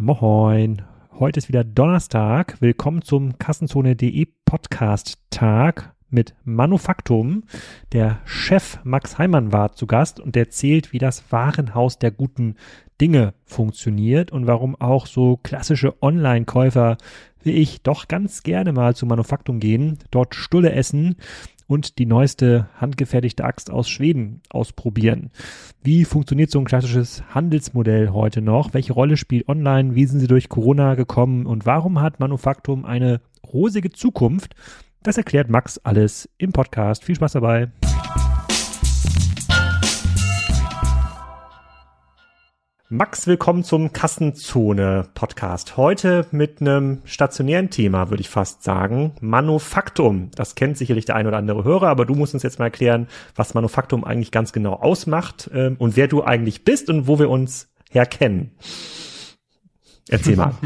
Moin. Heute ist wieder Donnerstag. Willkommen zum Kassenzone.de Podcast Tag mit Manufaktum. Der Chef Max Heimann war zu Gast und der zählt, wie das Warenhaus der guten Dinge funktioniert und warum auch so klassische Online-Käufer wie ich doch ganz gerne mal zu Manufaktum gehen, dort Stulle essen und die neueste handgefertigte Axt aus Schweden ausprobieren. Wie funktioniert so ein klassisches Handelsmodell heute noch? Welche Rolle spielt online? Wie sind sie durch Corona gekommen? Und warum hat Manufaktum eine rosige Zukunft? Das erklärt Max alles im Podcast. Viel Spaß dabei. Max, willkommen zum Kassenzone-Podcast. Heute mit einem stationären Thema, würde ich fast sagen. Manufaktum. Das kennt sicherlich der ein oder andere Hörer, aber du musst uns jetzt mal erklären, was Manufaktum eigentlich ganz genau ausmacht ähm, und wer du eigentlich bist und wo wir uns herkennen. Erzähl mal.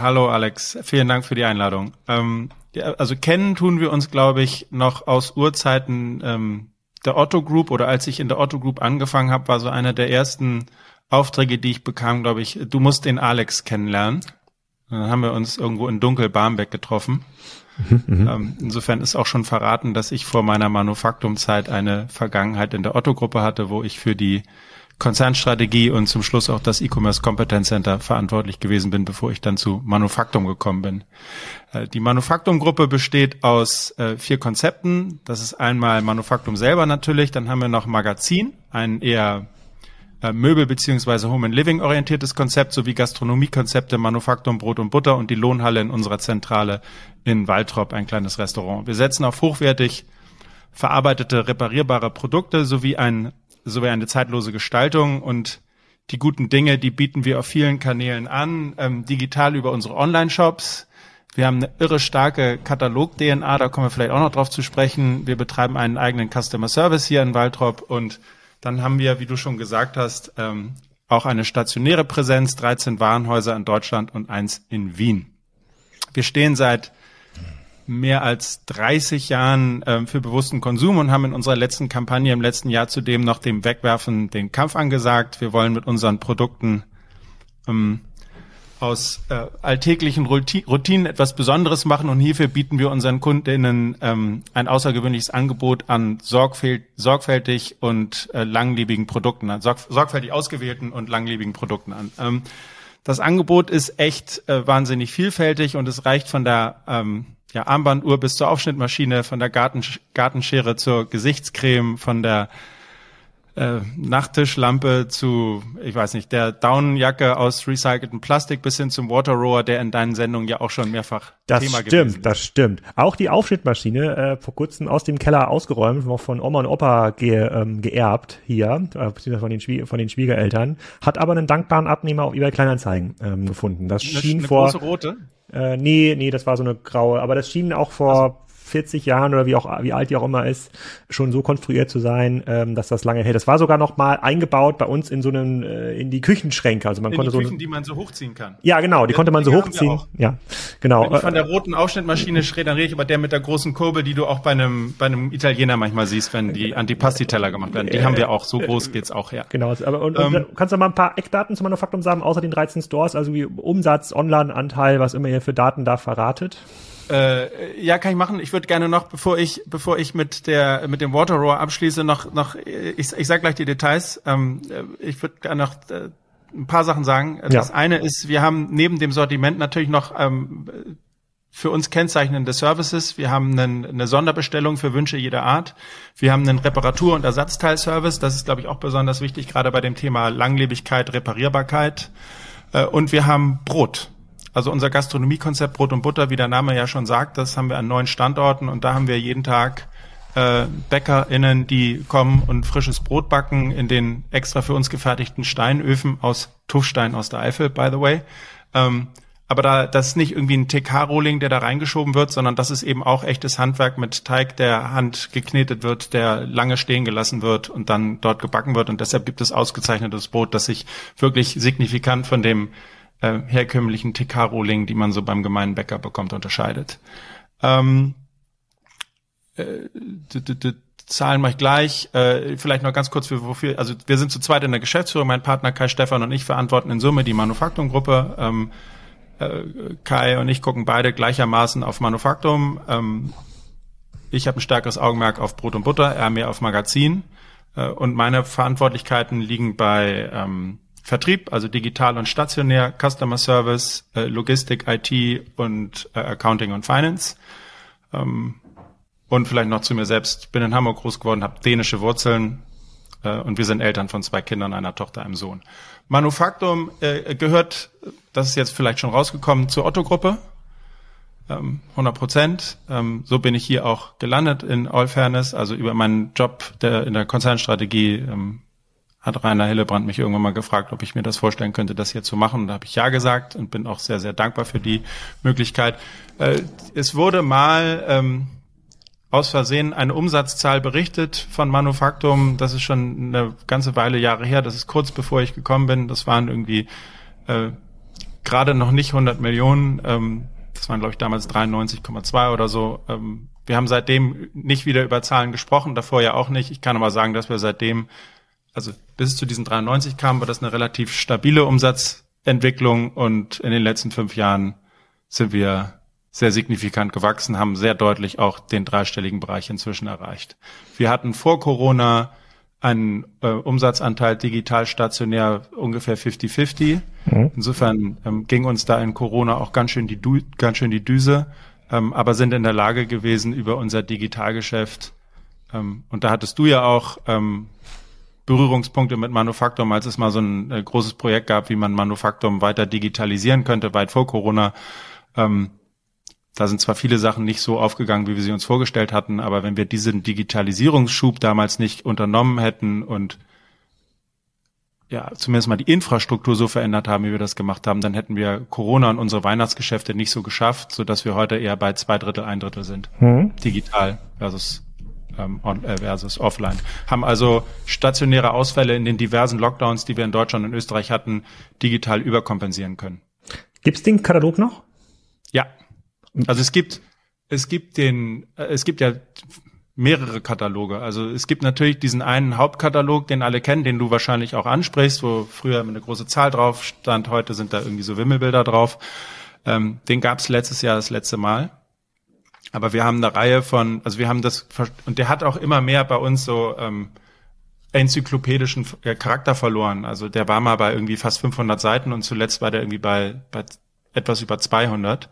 Hallo Alex, vielen Dank für die Einladung. Ähm, ja, also kennen tun wir uns, glaube ich, noch aus Urzeiten ähm, der Otto Group oder als ich in der Otto Group angefangen habe, war so einer der ersten Aufträge, die ich bekam, glaube ich, du musst den Alex kennenlernen. Dann haben wir uns irgendwo in Dunkel-Barmbek getroffen. Mhm, mhm. ähm, insofern ist auch schon verraten, dass ich vor meiner Manufaktumzeit eine Vergangenheit in der Otto-Gruppe hatte, wo ich für die Konzernstrategie und zum Schluss auch das E-Commerce Competence Center verantwortlich gewesen bin, bevor ich dann zu Manufaktum gekommen bin. Äh, die Manufaktum-Gruppe besteht aus äh, vier Konzepten. Das ist einmal Manufaktum selber natürlich, dann haben wir noch Magazin, ein eher äh, Möbel- beziehungsweise Home and Living orientiertes Konzept sowie Gastronomiekonzepte, Manufaktum, Brot und Butter und die Lohnhalle in unserer Zentrale in Waltrop, ein kleines Restaurant. Wir setzen auf hochwertig verarbeitete, reparierbare Produkte sowie ein sowie eine zeitlose Gestaltung und die guten Dinge, die bieten wir auf vielen Kanälen an, ähm, digital über unsere Online-Shops. Wir haben eine irre starke Katalog-DNA, da kommen wir vielleicht auch noch drauf zu sprechen. Wir betreiben einen eigenen Customer Service hier in Waldrop und dann haben wir, wie du schon gesagt hast, ähm, auch eine stationäre Präsenz, 13 Warenhäuser in Deutschland und eins in Wien. Wir stehen seit mehr als 30 Jahren äh, für bewussten Konsum und haben in unserer letzten Kampagne im letzten Jahr zudem noch dem Wegwerfen den Kampf angesagt. Wir wollen mit unseren Produkten ähm, aus äh, alltäglichen Routinen etwas Besonderes machen und hierfür bieten wir unseren Kundinnen ähm, ein außergewöhnliches Angebot an sorgfält sorgfältig und äh, langlebigen Produkten, an sorg sorgfältig ausgewählten und langlebigen Produkten an. Ähm, das Angebot ist echt äh, wahnsinnig vielfältig und es reicht von der ähm, ja, Armbanduhr bis zur Aufschnittmaschine, von der Garten, Gartenschere zur Gesichtscreme, von der äh, Nachttischlampe zu, ich weiß nicht, der Daunenjacke aus recyceltem Plastik bis hin zum Waterrower, der in deinen Sendungen ja auch schon mehrfach das Thema stimmt, gewesen ist. Das stimmt, Auch die Aufschnittmaschine äh, vor kurzem aus dem Keller ausgeräumt, noch von Oma und Opa ge, ähm, geerbt hier, äh, von den, Schwie von den Schwiegereltern, hat aber einen dankbaren Abnehmer auf eBay Kleinanzeigen ähm, gefunden. Das schien eine vor große rote? Äh, nee, nee, das war so eine graue, aber das schien auch vor also. 40 Jahren oder wie auch wie alt die auch immer ist, schon so konstruiert zu sein, ähm, dass das lange hält. Das war sogar noch mal eingebaut bei uns in so einen äh, in die Küchenschränke, also man in konnte die so Küchen, die man so hochziehen kann. Ja, genau, die ja, konnte man so hochziehen. Ja, genau. Wenn ich von der roten Aufschnittmaschine dann rede ich aber der mit der großen Kurbel, die du auch bei einem bei einem Italiener manchmal siehst, wenn die Antipasti-Teller gemacht werden. Die äh, haben wir auch, so groß geht's auch her. Genau, aber und, ähm, und kannst du mal ein paar Eckdaten zum Manufaktum sagen, außer den 13 Stores, also wie Umsatz, Online-Anteil, was immer ihr für Daten da verratet? Äh, ja, kann ich machen. Ich würde gerne noch, bevor ich, bevor ich mit der, mit dem Water Roar abschließe, noch, noch, ich, ich sag gleich die Details. Ähm, ich würde gerne noch äh, ein paar Sachen sagen. Das ja. eine ist, wir haben neben dem Sortiment natürlich noch ähm, für uns kennzeichnende Services. Wir haben einen, eine Sonderbestellung für Wünsche jeder Art. Wir haben einen Reparatur- und Ersatzteilservice. Das ist, glaube ich, auch besonders wichtig, gerade bei dem Thema Langlebigkeit, Reparierbarkeit. Äh, und wir haben Brot. Also unser Gastronomiekonzept Brot und Butter, wie der Name ja schon sagt, das haben wir an neun Standorten und da haben wir jeden Tag äh, BäckerInnen, die kommen und frisches Brot backen in den extra für uns gefertigten Steinöfen aus Tuffstein aus der Eifel, by the way. Ähm, aber da, das ist nicht irgendwie ein TK-Rolling, der da reingeschoben wird, sondern das ist eben auch echtes Handwerk mit Teig, der Hand geknetet wird, der lange stehen gelassen wird und dann dort gebacken wird. Und deshalb gibt es ausgezeichnetes Brot, das sich wirklich signifikant von dem äh, herkömmlichen TK-Rohling, die man so beim gemeinen Bäcker bekommt, unterscheidet. Ähm, äh, Zahlen mache ich gleich. Äh, vielleicht noch ganz kurz, für wofür, also wir sind zu zweit in der Geschäftsführung, mein Partner Kai Stefan und ich verantworten in Summe die Manufaktum-Gruppe. Ähm, äh, Kai und ich gucken beide gleichermaßen auf Manufaktum. Ähm, ich habe ein stärkeres Augenmerk auf Brot und Butter, er mehr auf Magazin. Äh, und meine Verantwortlichkeiten liegen bei ähm, Vertrieb, also digital und stationär, Customer Service, äh, Logistik, IT und äh, Accounting und Finance. Ähm, und vielleicht noch zu mir selbst, bin in Hamburg groß geworden, habe dänische Wurzeln äh, und wir sind Eltern von zwei Kindern, einer Tochter, einem Sohn. Manufaktum gehört, das ist jetzt vielleicht schon rausgekommen, zur Otto-Gruppe. 100 Prozent. Ähm, so bin ich hier auch gelandet in All Fairness. Also über meinen Job der, in der Konzernstrategie ähm, hat Rainer Hillebrand mich irgendwann mal gefragt, ob ich mir das vorstellen könnte, das hier zu machen. Und da habe ich ja gesagt und bin auch sehr, sehr dankbar für die Möglichkeit. Äh, es wurde mal ähm, aus Versehen eine Umsatzzahl berichtet von Manufaktum. Das ist schon eine ganze Weile Jahre her. Das ist kurz bevor ich gekommen bin. Das waren irgendwie äh, gerade noch nicht 100 Millionen. Ähm, das waren, glaube ich, damals 93,2 oder so. Ähm, wir haben seitdem nicht wieder über Zahlen gesprochen, davor ja auch nicht. Ich kann aber sagen, dass wir seitdem, also bis es zu diesen 93 kam, war das eine relativ stabile Umsatzentwicklung und in den letzten fünf Jahren sind wir sehr signifikant gewachsen, haben sehr deutlich auch den dreistelligen Bereich inzwischen erreicht. Wir hatten vor Corona einen äh, Umsatzanteil digital stationär ungefähr 50-50. Mhm. Insofern ähm, ging uns da in Corona auch ganz schön die, du ganz schön die Düse, ähm, aber sind in der Lage gewesen, über unser Digitalgeschäft, ähm, und da hattest du ja auch ähm, Berührungspunkte mit Manufaktum, als es mal so ein äh, großes Projekt gab, wie man Manufaktum weiter digitalisieren könnte, weit vor Corona. Ähm, da sind zwar viele Sachen nicht so aufgegangen, wie wir sie uns vorgestellt hatten, aber wenn wir diesen Digitalisierungsschub damals nicht unternommen hätten und ja, zumindest mal die Infrastruktur so verändert haben, wie wir das gemacht haben, dann hätten wir Corona und unsere Weihnachtsgeschäfte nicht so geschafft, so dass wir heute eher bei zwei Drittel, ein Drittel sind. Mhm. Digital versus, versus offline. Haben also stationäre Ausfälle in den diversen Lockdowns, die wir in Deutschland und Österreich hatten, digital überkompensieren können. Gibt's den Katalog noch? Ja, also es gibt, es gibt den, äh, es gibt ja mehrere Kataloge. Also es gibt natürlich diesen einen Hauptkatalog, den alle kennen, den du wahrscheinlich auch ansprichst, wo früher eine große Zahl drauf stand, heute sind da irgendwie so Wimmelbilder drauf. Ähm, den gab es letztes Jahr das letzte Mal. Aber wir haben eine Reihe von, also wir haben das, und der hat auch immer mehr bei uns so ähm, enzyklopädischen Charakter verloren. Also der war mal bei irgendwie fast 500 Seiten und zuletzt war der irgendwie bei, bei etwas über 200.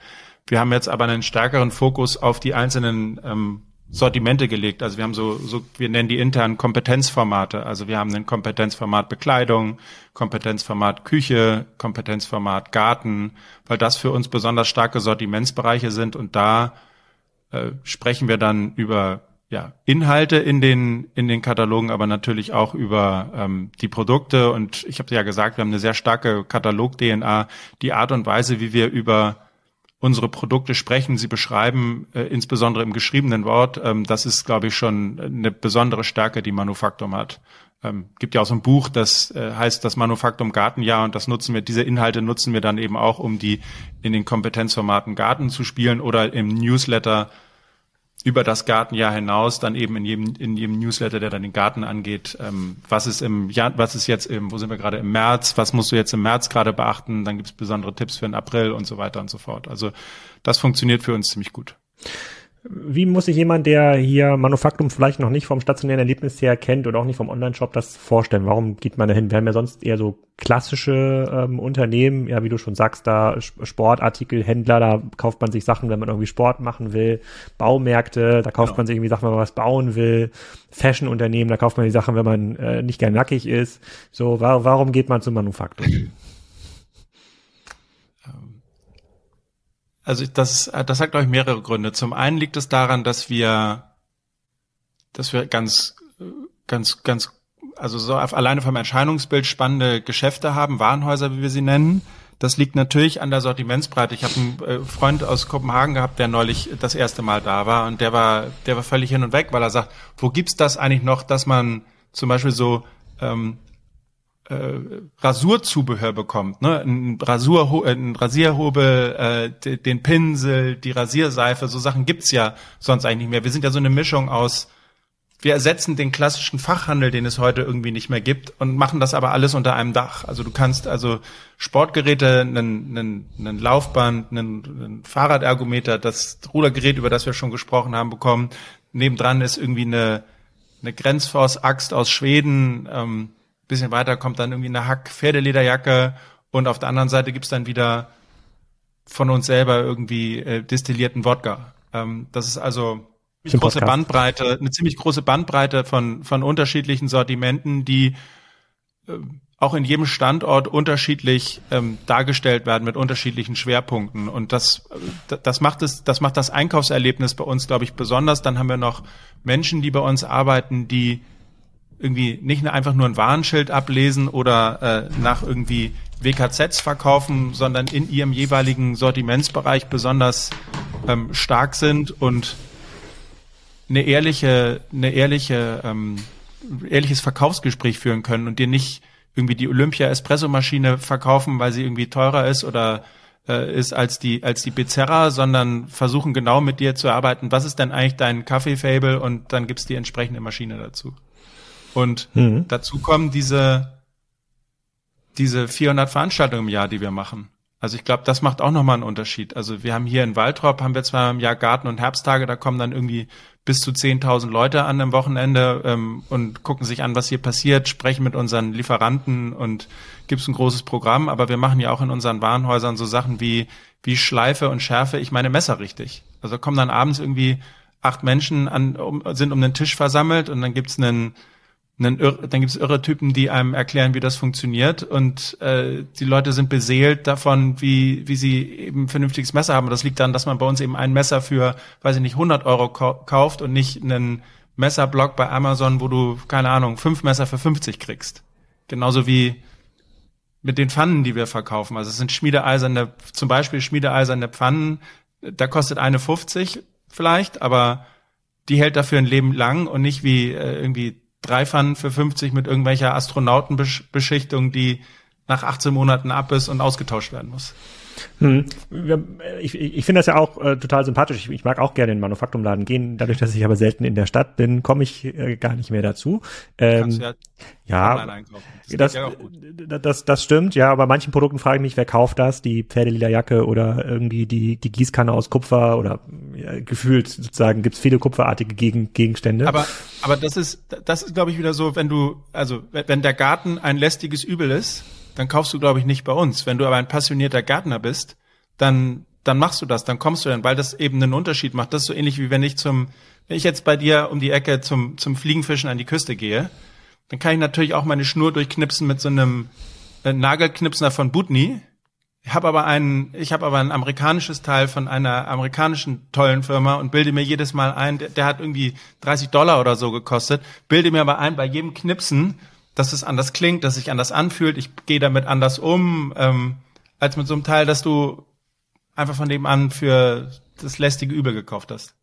Wir haben jetzt aber einen stärkeren Fokus auf die einzelnen ähm, Sortimente gelegt. Also wir haben so, so, wir nennen die internen Kompetenzformate. Also wir haben ein Kompetenzformat Bekleidung, Kompetenzformat Küche, Kompetenzformat Garten, weil das für uns besonders starke Sortimentsbereiche sind und da äh, sprechen wir dann über ja, Inhalte in den in den Katalogen, aber natürlich auch über ähm, die Produkte. Und ich habe ja gesagt, wir haben eine sehr starke Katalog-DNA. Die Art und Weise, wie wir über unsere Produkte sprechen, sie beschreiben, äh, insbesondere im geschriebenen Wort. Ähm, das ist, glaube ich, schon eine besondere Stärke, die Manufaktum hat. Ähm, gibt ja auch so ein Buch, das äh, heißt das Manufaktum Gartenjahr und das nutzen wir, diese Inhalte nutzen wir dann eben auch, um die in den Kompetenzformaten Garten zu spielen oder im Newsletter über das Gartenjahr hinaus dann eben in jedem, in jedem Newsletter, der dann den Garten angeht, ähm, was ist im Jahr, was ist jetzt im, wo sind wir gerade? Im März, was musst du jetzt im März gerade beachten, dann gibt es besondere Tipps für den April und so weiter und so fort. Also das funktioniert für uns ziemlich gut. Wie muss sich jemand, der hier Manufaktum vielleicht noch nicht vom stationären Erlebnis her kennt oder auch nicht vom Online-Shop das vorstellen? Warum geht man da hin? Wir haben ja sonst eher so klassische ähm, Unternehmen, ja, wie du schon sagst, da Sportartikelhändler, da kauft man sich Sachen, wenn man irgendwie Sport machen will. Baumärkte, da kauft genau. man sich irgendwie Sachen, wenn man was bauen will. Fashion-Unternehmen, da kauft man die Sachen, wenn man äh, nicht gern nackig ist. So, wa warum geht man zum Manufaktum? Also das, das hat, glaube ich, mehrere Gründe. Zum einen liegt es daran, dass wir, dass wir ganz, ganz, ganz, also so alleine vom Erscheinungsbild spannende Geschäfte haben, Warenhäuser, wie wir sie nennen. Das liegt natürlich an der Sortimentsbreite. Ich habe einen äh, Freund aus Kopenhagen gehabt, der neulich das erste Mal da war und der war, der war völlig hin und weg, weil er sagt, wo gibt's das eigentlich noch, dass man zum Beispiel so ähm, äh, Rasurzubehör bekommt, ne? Ein, Rasur, ein Rasierhobel, äh, den Pinsel, die Rasierseife, so Sachen gibt's ja sonst eigentlich nicht mehr. Wir sind ja so eine Mischung aus wir ersetzen den klassischen Fachhandel, den es heute irgendwie nicht mehr gibt und machen das aber alles unter einem Dach. Also du kannst also Sportgeräte, einen, einen, einen Laufband, einen, einen Fahrradergometer, das Rudergerät, über das wir schon gesprochen haben, bekommen. Nebendran ist irgendwie eine, eine Grenzforce-Axt aus Schweden. Ähm, bisschen weiter kommt dann irgendwie eine Hack-Pferdelederjacke und auf der anderen Seite gibt's dann wieder von uns selber irgendwie äh, destillierten Wodka. Ähm, das ist also eine große Bandbreite, eine ziemlich große Bandbreite von, von unterschiedlichen Sortimenten, die äh, auch in jedem Standort unterschiedlich ähm, dargestellt werden mit unterschiedlichen Schwerpunkten. Und das, äh, das macht es, das macht das Einkaufserlebnis bei uns, glaube ich, besonders. Dann haben wir noch Menschen, die bei uns arbeiten, die irgendwie nicht einfach nur ein Warenschild ablesen oder äh, nach irgendwie WKZs verkaufen, sondern in ihrem jeweiligen Sortimentsbereich besonders ähm, stark sind und eine ehrliche, eine ehrliche, ähm, ehrliches Verkaufsgespräch führen können und dir nicht irgendwie die Olympia Espresso Maschine verkaufen, weil sie irgendwie teurer ist oder äh, ist als die als die Bezerra, sondern versuchen genau mit dir zu arbeiten. Was ist denn eigentlich dein Kaffee-Fable und dann gibt's die entsprechende Maschine dazu. Und mhm. dazu kommen diese diese 400 Veranstaltungen im Jahr, die wir machen. Also ich glaube, das macht auch nochmal einen Unterschied. Also wir haben hier in Waldrop, haben wir zwar im Jahr Garten- und Herbsttage, da kommen dann irgendwie bis zu 10.000 Leute an am Wochenende ähm, und gucken sich an, was hier passiert, sprechen mit unseren Lieferanten und gibt's ein großes Programm. Aber wir machen ja auch in unseren Warenhäusern so Sachen wie, wie Schleife und Schärfe ich meine Messer richtig. Also kommen dann abends irgendwie acht Menschen an, um, sind um den Tisch versammelt und dann gibt's einen dann gibt es irre Typen, die einem erklären, wie das funktioniert und äh, die Leute sind beseelt davon, wie, wie sie eben vernünftiges Messer haben. Das liegt daran, dass man bei uns eben ein Messer für, weiß ich nicht, 100 Euro kauft und nicht einen Messerblock bei Amazon, wo du, keine Ahnung, fünf Messer für 50 kriegst. Genauso wie mit den Pfannen, die wir verkaufen. Also es sind schmiedeeiserne, zum Beispiel schmiedeeiserne Pfannen, da kostet eine 50 vielleicht, aber die hält dafür ein Leben lang und nicht wie äh, irgendwie drei Pfannen für 50 mit irgendwelcher Astronautenbeschichtung, die nach 18 Monaten ab ist und ausgetauscht werden muss. Hm. Ich, ich finde das ja auch äh, total sympathisch. Ich, ich, mag auch gerne in den Manufaktumladen gehen. Dadurch, dass ich aber selten in der Stadt bin, komme ich äh, gar nicht mehr dazu. Ähm, ja, ja das, das, das, das, stimmt. Ja, aber manchen Produkten frage ich mich, wer kauft das? Die Pferdelederjacke oder irgendwie die, die Gießkanne aus Kupfer oder ja, gefühlt sozusagen gibt es viele kupferartige Gegen, Gegenstände. Aber, aber das ist, das ist glaube ich wieder so, wenn du, also wenn der Garten ein lästiges Übel ist, dann kaufst du, glaube ich, nicht bei uns. Wenn du aber ein passionierter Gärtner bist, dann, dann machst du das, dann kommst du dann, weil das eben einen Unterschied macht. Das ist so ähnlich wie wenn ich zum, wenn ich jetzt bei dir um die Ecke zum, zum Fliegenfischen an die Küste gehe, dann kann ich natürlich auch meine Schnur durchknipsen mit so einem äh, Nagelknipsner von Butni. Ich habe aber einen, ich habe aber ein amerikanisches Teil von einer amerikanischen tollen Firma und bilde mir jedes Mal ein, der, der hat irgendwie 30 Dollar oder so gekostet, bilde mir aber ein, bei jedem Knipsen dass es anders klingt, dass sich anders anfühlt. Ich gehe damit anders um, ähm, als mit so einem Teil, dass du einfach von dem an für das lästige Übel gekauft hast.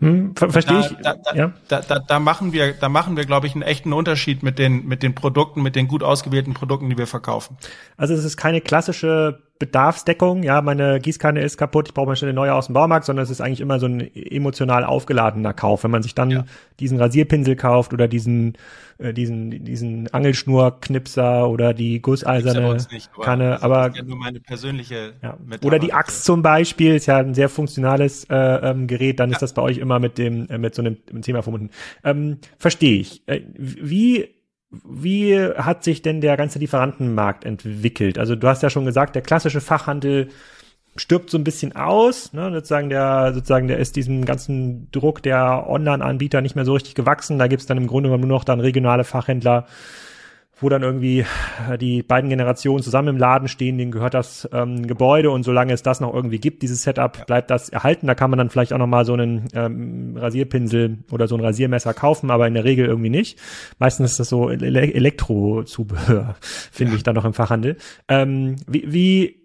Hm, ver verstehe ich. Da, da, ja. da, da, da machen wir, da machen wir, glaube ich, einen echten Unterschied mit den, mit den Produkten, mit den gut ausgewählten Produkten, die wir verkaufen. Also es ist keine klassische Bedarfsdeckung, ja, meine Gießkanne ist kaputt, ich brauche mal schnell eine neue aus dem Baumarkt, sondern es ist eigentlich immer so ein emotional aufgeladener Kauf. Wenn man sich dann ja. diesen Rasierpinsel kauft oder diesen, äh, diesen, diesen Angelschnurknipser oder die gusseiserne nicht, aber Kanne, aber ja nur meine persönliche ja. oder die Axt zum Beispiel ist ja ein sehr funktionales äh, ähm, Gerät, dann ist das bei euch immer mit dem äh, mit so einem Thema verbunden. Ähm, Verstehe ich. Äh, wie wie hat sich denn der ganze Lieferantenmarkt entwickelt? Also du hast ja schon gesagt, der klassische Fachhandel stirbt so ein bisschen aus, ne? sozusagen der sozusagen der ist diesem ganzen Druck der Online-Anbieter nicht mehr so richtig gewachsen. Da gibt's dann im Grunde nur noch dann regionale Fachhändler, wo dann irgendwie äh, die beiden Generationen zusammen im Laden stehen, denen gehört das ähm, Gebäude und solange es das noch irgendwie gibt, dieses Setup, bleibt das erhalten. Da kann man dann vielleicht auch nochmal so einen ähm, Rasierpinsel oder so ein Rasiermesser kaufen, aber in der Regel irgendwie nicht. Meistens ist das so Ele Elektrozubehör, finde ja. ich dann noch im Fachhandel. Ähm, wie, wie,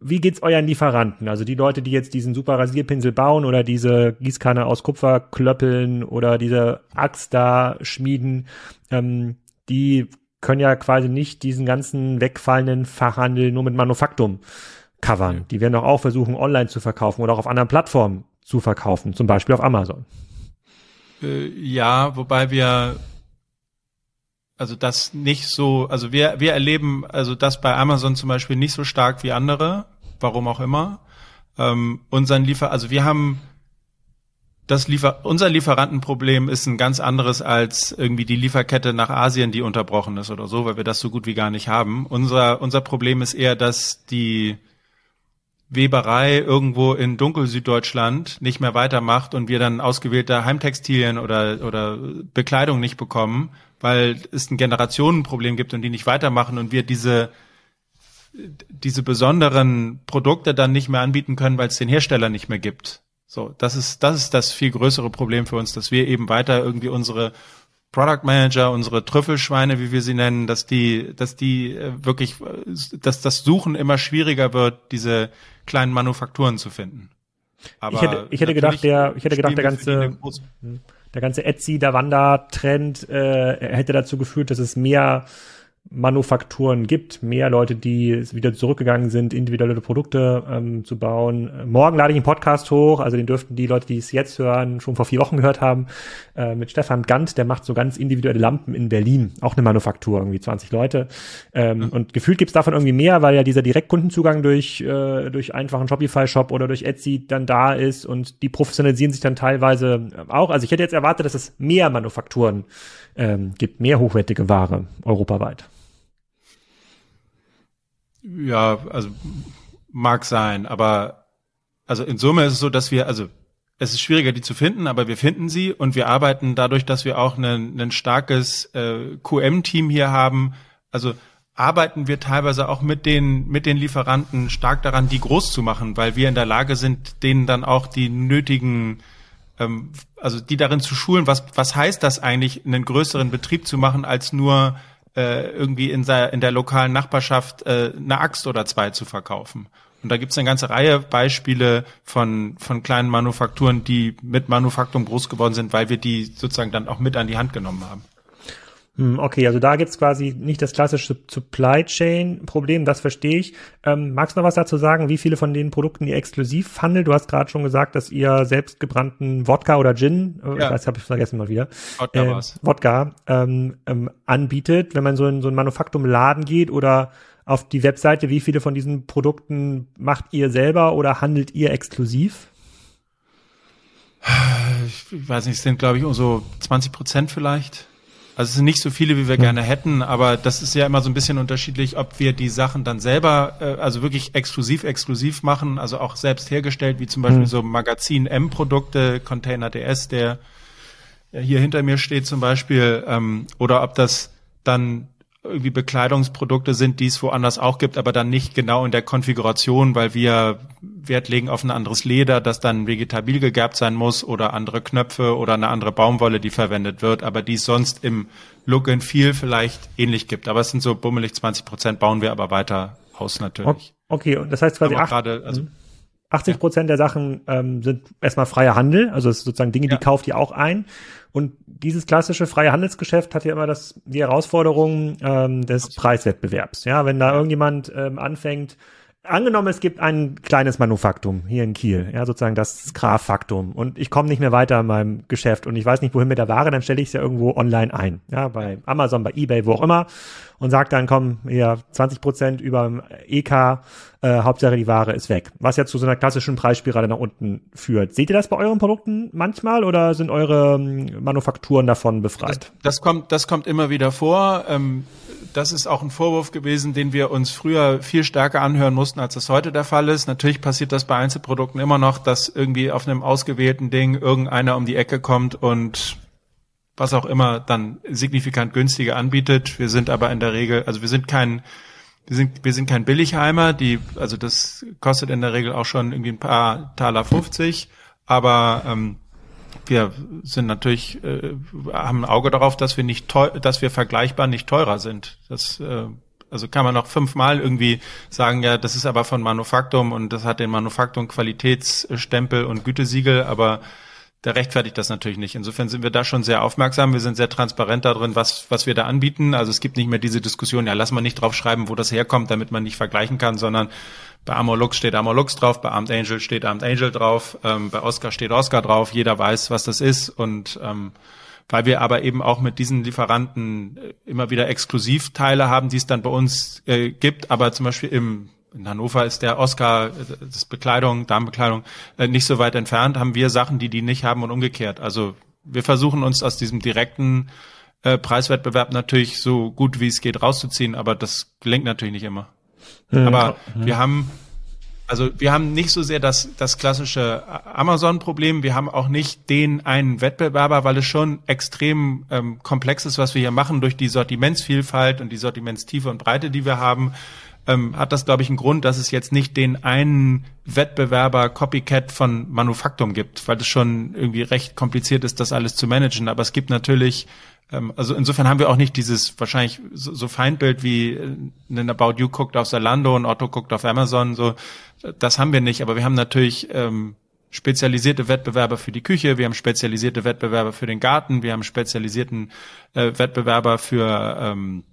wie geht's euren Lieferanten? Also die Leute, die jetzt diesen super Rasierpinsel bauen oder diese Gießkanne aus Kupfer klöppeln oder diese Axt da schmieden, ähm, die können ja quasi nicht diesen ganzen wegfallenden Fachhandel nur mit Manufaktum covern. Die werden doch auch versuchen, online zu verkaufen oder auch auf anderen Plattformen zu verkaufen, zum Beispiel auf Amazon. Äh, ja, wobei wir also das nicht so, also wir, wir erleben also das bei Amazon zum Beispiel nicht so stark wie andere, warum auch immer. Ähm, unseren Liefer, also wir haben das Liefer unser Lieferantenproblem ist ein ganz anderes als irgendwie die Lieferkette nach Asien, die unterbrochen ist oder so, weil wir das so gut wie gar nicht haben. Unser, unser Problem ist eher, dass die Weberei irgendwo in Dunkel-Süddeutschland nicht mehr weitermacht und wir dann ausgewählte Heimtextilien oder, oder Bekleidung nicht bekommen, weil es ein Generationenproblem gibt und die nicht weitermachen und wir diese diese besonderen Produkte dann nicht mehr anbieten können, weil es den Hersteller nicht mehr gibt. So, das ist, das ist das viel größere Problem für uns, dass wir eben weiter irgendwie unsere Product Manager, unsere Trüffelschweine, wie wir sie nennen, dass die, dass die äh, wirklich, dass das Suchen immer schwieriger wird, diese kleinen Manufakturen zu finden. Aber ich hätte, ich hätte gedacht, der, ich hätte gedacht, der ganze, hm, der ganze Etsy, der Wander-Trend äh, hätte dazu geführt, dass es mehr Manufakturen gibt, mehr Leute, die wieder zurückgegangen sind, individuelle Produkte ähm, zu bauen. Morgen lade ich einen Podcast hoch, also den dürften die Leute, die es jetzt hören, schon vor vier Wochen gehört haben, äh, mit Stefan Gant, der macht so ganz individuelle Lampen in Berlin, auch eine Manufaktur, irgendwie 20 Leute. Ähm, mhm. Und gefühlt gibt's davon irgendwie mehr, weil ja dieser Direktkundenzugang durch, äh, durch einfachen Shopify-Shop oder durch Etsy dann da ist und die professionalisieren sich dann teilweise auch. Also ich hätte jetzt erwartet, dass es mehr Manufakturen ähm, gibt, mehr hochwertige Ware europaweit. Ja, also mag sein, aber also in Summe ist es so, dass wir, also es ist schwieriger, die zu finden, aber wir finden sie und wir arbeiten dadurch, dass wir auch ein, starkes äh, QM-Team hier haben. Also arbeiten wir teilweise auch mit den, mit den Lieferanten stark daran, die groß zu machen, weil wir in der Lage sind, denen dann auch die nötigen, ähm, also die darin zu schulen, was, was heißt das eigentlich, einen größeren Betrieb zu machen, als nur äh, irgendwie in, der, in der lokalen Nachbarschaft äh, eine Axt oder zwei zu verkaufen. Und da gibt's eine ganze Reihe Beispiele von, von kleinen Manufakturen, die mit Manufaktum groß geworden sind, weil wir die sozusagen dann auch mit an die Hand genommen haben. Hm, okay, also da gibt's quasi nicht das klassische Supply Chain Problem, das verstehe ich. Ähm, magst du noch was dazu sagen, wie viele von den Produkten ihr exklusiv handelt? Du hast gerade schon gesagt, dass ihr selbst gebrannten Wodka oder Gin, äh, ja. weiß, habe ich vergessen mal wieder, Wodka, äh, war's. Wodka ähm, ähm, anbietet, wenn man so in so ein Manufaktumladen geht oder auf die Webseite, wie viele von diesen Produkten macht ihr selber oder handelt ihr exklusiv? Ich weiß nicht, es sind glaube ich so 20 Prozent vielleicht. Also es sind nicht so viele, wie wir hm. gerne hätten, aber das ist ja immer so ein bisschen unterschiedlich, ob wir die Sachen dann selber, äh, also wirklich exklusiv, exklusiv machen, also auch selbst hergestellt, wie zum Beispiel hm. so Magazin M-Produkte, Container DS, der hier hinter mir steht zum Beispiel, ähm, oder ob das dann irgendwie Bekleidungsprodukte sind, die es woanders auch gibt, aber dann nicht genau in der Konfiguration, weil wir Wert legen auf ein anderes Leder, das dann vegetabil gegerbt sein muss oder andere Knöpfe oder eine andere Baumwolle, die verwendet wird, aber die es sonst im Look and Feel vielleicht ähnlich gibt. Aber es sind so bummelig 20 Prozent, bauen wir aber weiter aus natürlich. Okay, und das heißt quasi acht, grade, also, 80 Prozent der Sachen ähm, sind erstmal freier Handel, also sozusagen Dinge, die ja. kauft ihr auch ein. Und dieses klassische freie Handelsgeschäft hat ja immer das, die Herausforderung ähm, des. Preiswettbewerbs. Ja, wenn da irgendjemand ähm, anfängt, Angenommen, es gibt ein kleines Manufaktum hier in Kiel, ja, sozusagen das Graf-Faktum und ich komme nicht mehr weiter in meinem Geschäft und ich weiß nicht, wohin mit der Ware, dann stelle ich es ja irgendwo online ein, ja, bei Amazon, bei Ebay, wo auch immer und sage dann, komm, hier 20 Prozent über EK, äh, Hauptsache die Ware ist weg, was ja zu so einer klassischen Preisspirale nach unten führt. Seht ihr das bei euren Produkten manchmal oder sind eure ähm, Manufakturen davon befreit? Das, das kommt, das kommt immer wieder vor. Ähm das ist auch ein Vorwurf gewesen, den wir uns früher viel stärker anhören mussten, als es heute der Fall ist. Natürlich passiert das bei Einzelprodukten immer noch, dass irgendwie auf einem ausgewählten Ding irgendeiner um die Ecke kommt und was auch immer dann signifikant günstiger anbietet. Wir sind aber in der Regel, also wir sind kein, wir sind, wir sind kein Billigheimer, die, also das kostet in der Regel auch schon irgendwie ein paar Taler 50, aber ähm, wir sind natürlich, äh, haben ein Auge darauf, dass wir nicht teuer, dass wir vergleichbar nicht teurer sind. Das, äh, also kann man noch fünfmal irgendwie sagen, ja, das ist aber von Manufaktum und das hat den Manufaktum Qualitätsstempel und Gütesiegel, aber der rechtfertigt das natürlich nicht. Insofern sind wir da schon sehr aufmerksam. Wir sind sehr transparent darin, was, was wir da anbieten. Also es gibt nicht mehr diese Diskussion, ja, lass mal nicht drauf schreiben, wo das herkommt, damit man nicht vergleichen kann, sondern bei Amorlux steht Amorlux drauf, bei Armed Angel steht Armed Angel drauf, ähm, bei Oscar steht Oscar drauf, jeder weiß, was das ist und ähm, weil wir aber eben auch mit diesen Lieferanten äh, immer wieder Exklusivteile haben, die es dann bei uns äh, gibt, aber zum Beispiel im in Hannover ist der Oscar, das Bekleidung, Damenbekleidung, äh, nicht so weit entfernt, haben wir Sachen, die die nicht haben und umgekehrt. Also wir versuchen uns aus diesem direkten äh, Preiswettbewerb natürlich so gut wie es geht rauszuziehen, aber das gelingt natürlich nicht immer. Mhm. Aber mhm. wir haben also wir haben nicht so sehr das, das klassische Amazon-Problem. Wir haben auch nicht den einen Wettbewerber, weil es schon extrem ähm, komplex ist, was wir hier machen durch die Sortimentsvielfalt und die Sortimentstiefe und Breite, die wir haben ähm, hat das, glaube ich, einen Grund, dass es jetzt nicht den einen Wettbewerber Copycat von Manufaktum gibt, weil es schon irgendwie recht kompliziert ist, das alles zu managen. Aber es gibt natürlich, ähm, also insofern haben wir auch nicht dieses wahrscheinlich so, so Feindbild wie äh, ein About You guckt auf Zalando und Otto guckt auf Amazon. So, das haben wir nicht. Aber wir haben natürlich ähm, spezialisierte Wettbewerber für die Küche, wir haben spezialisierte Wettbewerber für den Garten, wir haben spezialisierten äh, Wettbewerber für ähm,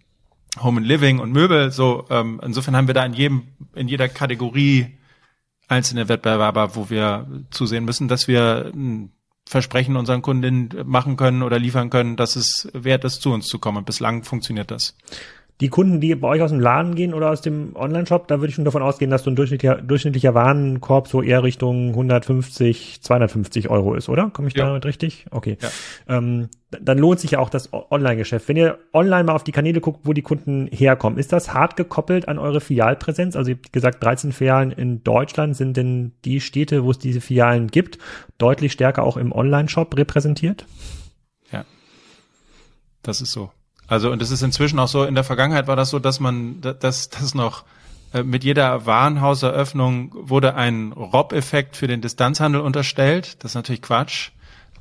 Home and Living und Möbel. So ähm, insofern haben wir da in jedem in jeder Kategorie einzelne Wettbewerber, wo wir zusehen müssen, dass wir ein Versprechen unseren Kundinnen machen können oder liefern können, dass es wert ist, zu uns zu kommen. Bislang funktioniert das. Die Kunden, die bei euch aus dem Laden gehen oder aus dem Online-Shop, da würde ich schon davon ausgehen, dass so ein durchschnittlicher, durchschnittlicher Warenkorb so eher Richtung 150, 250 Euro ist, oder? Komme ich ja. damit richtig? Okay. Ja. Ähm, dann lohnt sich ja auch das Online-Geschäft. Wenn ihr online mal auf die Kanäle guckt, wo die Kunden herkommen, ist das hart gekoppelt an eure Filialpräsenz? Also ihr habt gesagt, 13 Filialen in Deutschland sind denn die Städte, wo es diese Filialen gibt, deutlich stärker auch im Online-Shop repräsentiert? Ja. Das ist so. Also und es ist inzwischen auch so, in der Vergangenheit war das so, dass man, dass das noch äh, mit jeder Warenhauseröffnung wurde ein Rob-Effekt für den Distanzhandel unterstellt. Das ist natürlich Quatsch.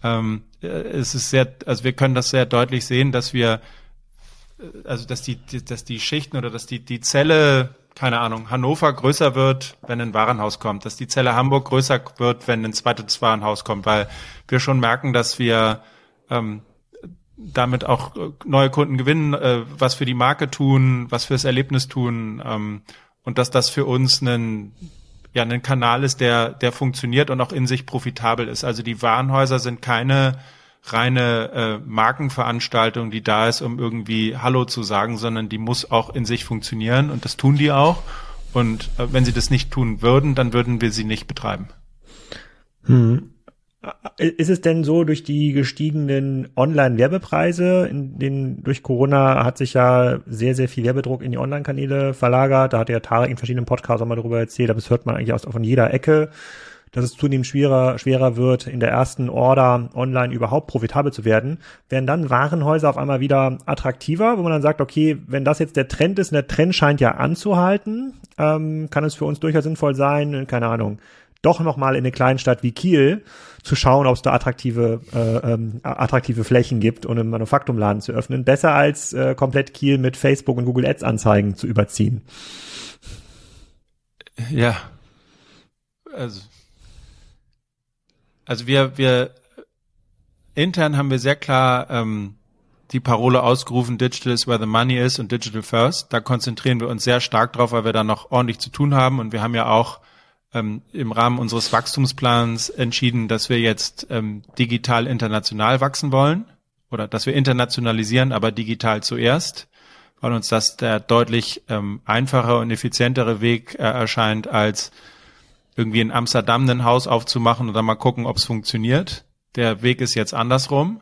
Ähm, äh, es ist sehr, also wir können das sehr deutlich sehen, dass wir, äh, also dass die, dass die Schichten oder dass die, die Zelle, keine Ahnung, Hannover größer wird, wenn ein Warenhaus kommt, dass die Zelle Hamburg größer wird, wenn ein zweites Warenhaus kommt, weil wir schon merken, dass wir ähm, damit auch äh, neue Kunden gewinnen, äh, was für die Marke tun, was fürs Erlebnis tun ähm, und dass das für uns ein ja ein Kanal ist, der der funktioniert und auch in sich profitabel ist. Also die Warenhäuser sind keine reine äh, Markenveranstaltung, die da ist, um irgendwie Hallo zu sagen, sondern die muss auch in sich funktionieren und das tun die auch. Und äh, wenn sie das nicht tun würden, dann würden wir sie nicht betreiben. Hm. Ist es denn so, durch die gestiegenen Online-Werbepreise, in den, durch Corona hat sich ja sehr, sehr viel Werbedruck in die Online-Kanäle verlagert. Da hat der Tarek in verschiedenen Podcasts auch mal darüber erzählt, aber das hört man eigentlich aus, von jeder Ecke, dass es zunehmend schwerer, schwerer wird, in der ersten Order online überhaupt profitabel zu werden. Werden dann Warenhäuser auf einmal wieder attraktiver, wo man dann sagt, okay, wenn das jetzt der Trend ist, und der Trend scheint ja anzuhalten, ähm, kann es für uns durchaus sinnvoll sein, keine Ahnung, doch nochmal in eine Kleinstadt wie Kiel zu schauen, ob es da attraktive, äh, ähm, attraktive Flächen gibt und einen Manufaktumladen zu öffnen. Besser als äh, komplett Kiel mit Facebook und Google Ads Anzeigen zu überziehen. Ja. Also, also wir, wir intern haben wir sehr klar ähm, die Parole ausgerufen, Digital is where the money is und Digital first. Da konzentrieren wir uns sehr stark drauf, weil wir da noch ordentlich zu tun haben und wir haben ja auch ähm, im Rahmen unseres Wachstumsplans entschieden, dass wir jetzt ähm, digital international wachsen wollen oder dass wir internationalisieren, aber digital zuerst, weil uns das der deutlich ähm, einfacher und effizientere Weg äh, erscheint, als irgendwie in Amsterdam ein Haus aufzumachen und dann mal gucken, ob es funktioniert. Der Weg ist jetzt andersrum.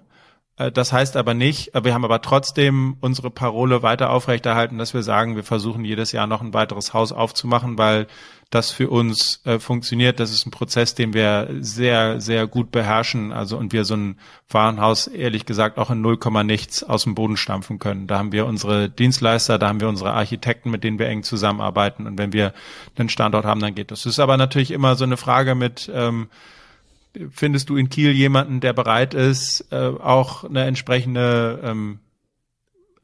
Äh, das heißt aber nicht, äh, wir haben aber trotzdem unsere Parole weiter aufrechterhalten, dass wir sagen, wir versuchen jedes Jahr noch ein weiteres Haus aufzumachen, weil das für uns äh, funktioniert. Das ist ein Prozess, den wir sehr, sehr gut beherrschen. Also und wir so ein Warenhaus ehrlich gesagt auch in 0, nichts aus dem Boden stampfen können. Da haben wir unsere Dienstleister, da haben wir unsere Architekten, mit denen wir eng zusammenarbeiten. Und wenn wir einen Standort haben, dann geht das. Das ist aber natürlich immer so eine Frage mit ähm, findest du in Kiel jemanden, der bereit ist, äh, auch eine entsprechende, ähm,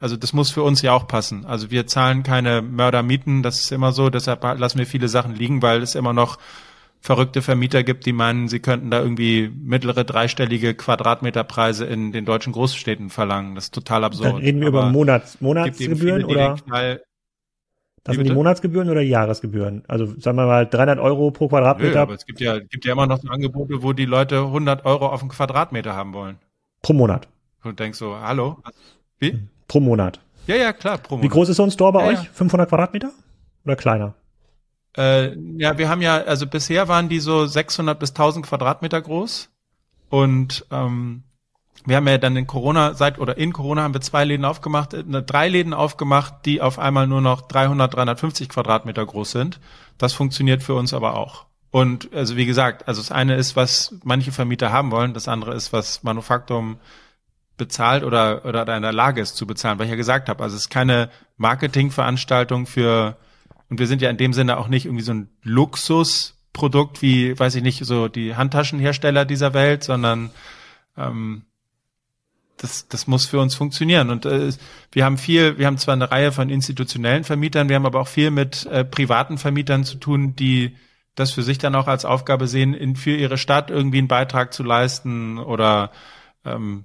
also das muss für uns ja auch passen. Also wir zahlen keine Mördermieten, das ist immer so, deshalb lassen wir viele Sachen liegen, weil es immer noch verrückte Vermieter gibt, die meinen, sie könnten da irgendwie mittlere dreistellige Quadratmeterpreise in den deutschen Großstädten verlangen. Das ist total absurd. Dann reden wir Aber über Monats, Monatsgebühren oder? Knall, das sind die Monatsgebühren oder die Jahresgebühren? Also sagen wir mal 300 Euro pro Quadratmeter. Nö, aber es gibt ja, gibt ja immer noch Angebote, wo die Leute 100 Euro auf einen Quadratmeter haben wollen. Pro Monat. Und denkst so, hallo? Wie? Pro Monat. Ja, ja, klar, pro Monat. Wie groß ist so ein Store bei ja, euch? Ja. 500 Quadratmeter? Oder kleiner? Äh, ja, wir haben ja, also bisher waren die so 600 bis 1000 Quadratmeter groß. Und ähm, wir haben ja dann in Corona, seit oder in Corona haben wir zwei Läden aufgemacht, äh, drei Läden aufgemacht, die auf einmal nur noch 300, 350 Quadratmeter groß sind. Das funktioniert für uns aber auch. Und also wie gesagt, also das eine ist, was manche Vermieter haben wollen, das andere ist, was Manufaktum bezahlt oder, oder in der Lage ist zu bezahlen, weil ich ja gesagt habe, also es ist keine Marketingveranstaltung für, und wir sind ja in dem Sinne auch nicht irgendwie so ein Luxusprodukt wie, weiß ich nicht, so die Handtaschenhersteller dieser Welt, sondern ähm, das, das muss für uns funktionieren. Und äh, wir haben viel, wir haben zwar eine Reihe von institutionellen Vermietern, wir haben aber auch viel mit äh, privaten Vermietern zu tun, die das für sich dann auch als Aufgabe sehen, in, für ihre Stadt irgendwie einen Beitrag zu leisten oder ähm,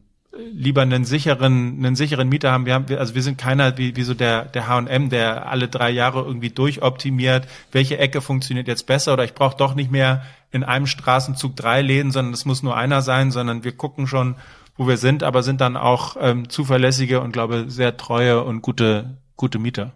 lieber einen sicheren, einen sicheren Mieter haben. Wir haben, also wir sind keiner wie, wie so der, der H&M, der alle drei Jahre irgendwie durchoptimiert, welche Ecke funktioniert jetzt besser oder ich brauche doch nicht mehr in einem Straßenzug drei Läden, sondern es muss nur einer sein, sondern wir gucken schon, wo wir sind, aber sind dann auch ähm, zuverlässige und glaube sehr treue und gute, gute Mieter.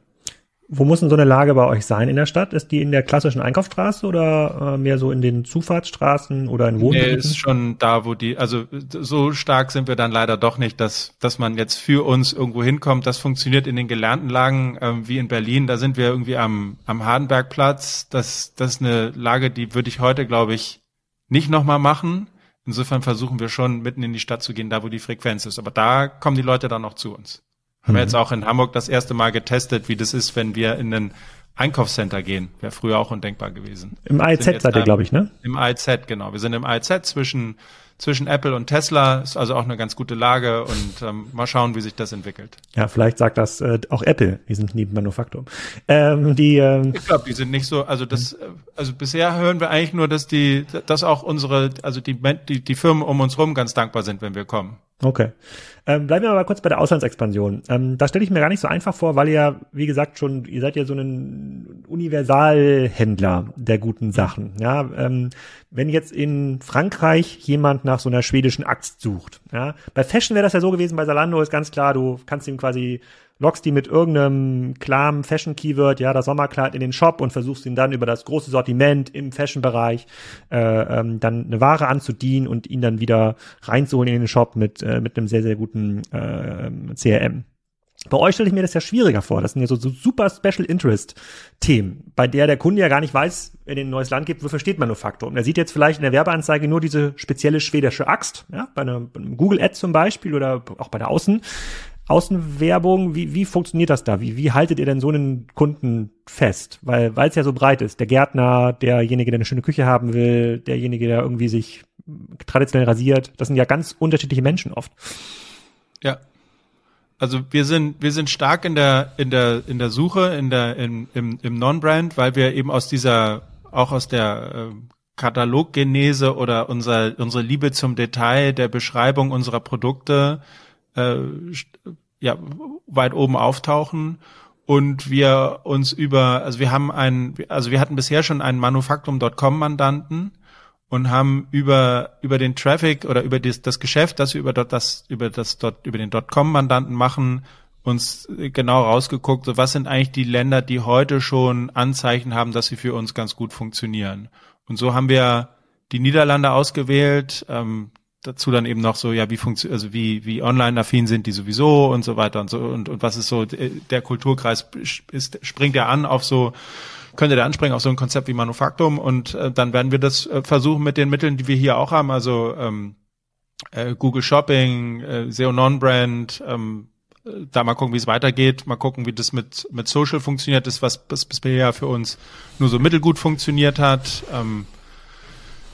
Wo muss denn so eine Lage bei euch sein in der Stadt? Ist die in der klassischen Einkaufsstraße oder äh, mehr so in den Zufahrtsstraßen oder in Wohngebieten? Nee, ist schon da, wo die, also so stark sind wir dann leider doch nicht, dass, dass man jetzt für uns irgendwo hinkommt. Das funktioniert in den gelernten Lagen ähm, wie in Berlin. Da sind wir irgendwie am, am Hardenbergplatz. Das, das ist eine Lage, die würde ich heute, glaube ich, nicht nochmal machen. Insofern versuchen wir schon, mitten in die Stadt zu gehen, da wo die Frequenz ist. Aber da kommen die Leute dann noch zu uns. Haben mhm. wir jetzt auch in Hamburg das erste Mal getestet, wie das ist, wenn wir in ein Einkaufscenter gehen. Wäre früher auch undenkbar gewesen. Im AIZ seid ihr, glaube ich, ne? Im AIZ, genau. Wir sind im AIZ zwischen zwischen Apple und Tesla ist also auch eine ganz gute Lage und ähm, mal schauen, wie sich das entwickelt. Ja, vielleicht sagt das äh, auch Apple. Die sind neben Manufaktum. Ähm, die, ähm, ich glaube, die sind nicht so. Also das, äh, also bisher hören wir eigentlich nur, dass die, dass auch unsere, also die die, die Firmen um uns rum ganz dankbar sind, wenn wir kommen. Okay. Ähm, bleiben wir aber kurz bei der Auslandsexpansion. Ähm, da stelle ich mir gar nicht so einfach vor, weil ihr, wie gesagt, schon, ihr seid ja so ein Universalhändler der guten Sachen. Ja, ähm, wenn jetzt in Frankreich jemand nach so einer schwedischen Axt sucht, ja, bei Fashion wäre das ja so gewesen, bei Salando ist ganz klar, du kannst ihm quasi lockst die mit irgendeinem klaren Fashion-Keyword, ja, das Sommerkleid in den Shop und versuchst ihn dann über das große Sortiment im Fashion-Bereich äh, ähm, dann eine Ware anzudienen und ihn dann wieder reinzuholen in den Shop mit, äh, mit einem sehr, sehr guten äh, CRM. Bei euch stelle ich mir das ja schwieriger vor. Das sind ja so, so super Special Interest Themen, bei der der Kunde ja gar nicht weiß, wenn er in ein neues Land geht, wofür steht Manufaktur. Und er sieht jetzt vielleicht in der Werbeanzeige nur diese spezielle schwedische Axt, ja, bei einer, einem Google Ad zum Beispiel oder auch bei der Außen, Außenwerbung, wie, wie funktioniert das da? Wie, wie haltet ihr denn so einen Kunden fest? Weil weil es ja so breit ist. Der Gärtner, derjenige, der eine schöne Küche haben will, derjenige, der irgendwie sich traditionell rasiert, das sind ja ganz unterschiedliche Menschen oft. Ja. Also wir sind wir sind stark in der in der in der Suche in der in, im im Non-Brand, weil wir eben aus dieser auch aus der äh, Kataloggenese oder unser, unsere Liebe zum Detail der Beschreibung unserer Produkte äh, ja, weit oben auftauchen und wir uns über, also wir haben einen, also wir hatten bisher schon einen Manufaktum.com Mandanten und haben über über den Traffic oder über das, das Geschäft, das wir über das über das dort über den .com Mandanten machen, uns genau rausgeguckt, so was sind eigentlich die Länder, die heute schon Anzeichen haben, dass sie für uns ganz gut funktionieren. Und so haben wir die Niederlande ausgewählt, ähm, dazu dann eben noch so, ja, wie funktioniert, also wie, wie online-affin sind die sowieso und so weiter und so und, und was ist so, der Kulturkreis ist, springt ja an auf so, könnte der anspringen auf so ein Konzept wie Manufaktum und äh, dann werden wir das äh, versuchen mit den Mitteln, die wir hier auch haben, also ähm, äh, Google Shopping, äh, SEO Non-Brand, ähm, da mal gucken, wie es weitergeht, mal gucken, wie das mit, mit Social funktioniert, das was, was bisher für uns nur so mittelgut funktioniert hat. Ähm,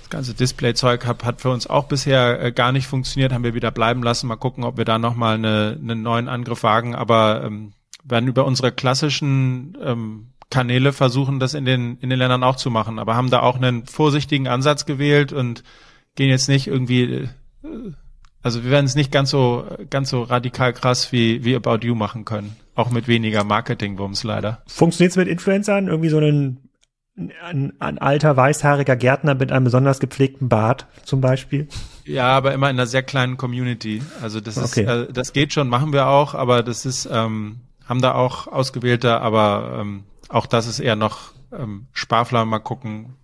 das ganze Display-Zeug hat, hat für uns auch bisher äh, gar nicht funktioniert, haben wir wieder bleiben lassen. Mal gucken, ob wir da nochmal eine, einen neuen Angriff wagen. Aber ähm, werden über unsere klassischen ähm, Kanäle versuchen das in den, in den Ländern auch zu machen, aber haben da auch einen vorsichtigen Ansatz gewählt und gehen jetzt nicht irgendwie, äh, also wir werden es nicht ganz so, ganz so radikal krass wie, wie About You machen können. Auch mit weniger Marketing-Bums leider. Funktioniert es mit Influencern? Irgendwie so einen, ein, ein alter weißhaariger Gärtner mit einem besonders gepflegten Bart zum Beispiel? Ja, aber immer in einer sehr kleinen Community. Also das okay. ist, äh, das geht schon, machen wir auch, aber das ist, ähm, haben da auch ausgewählte, aber ähm, auch das ist eher noch ähm, Sparflamme mal gucken.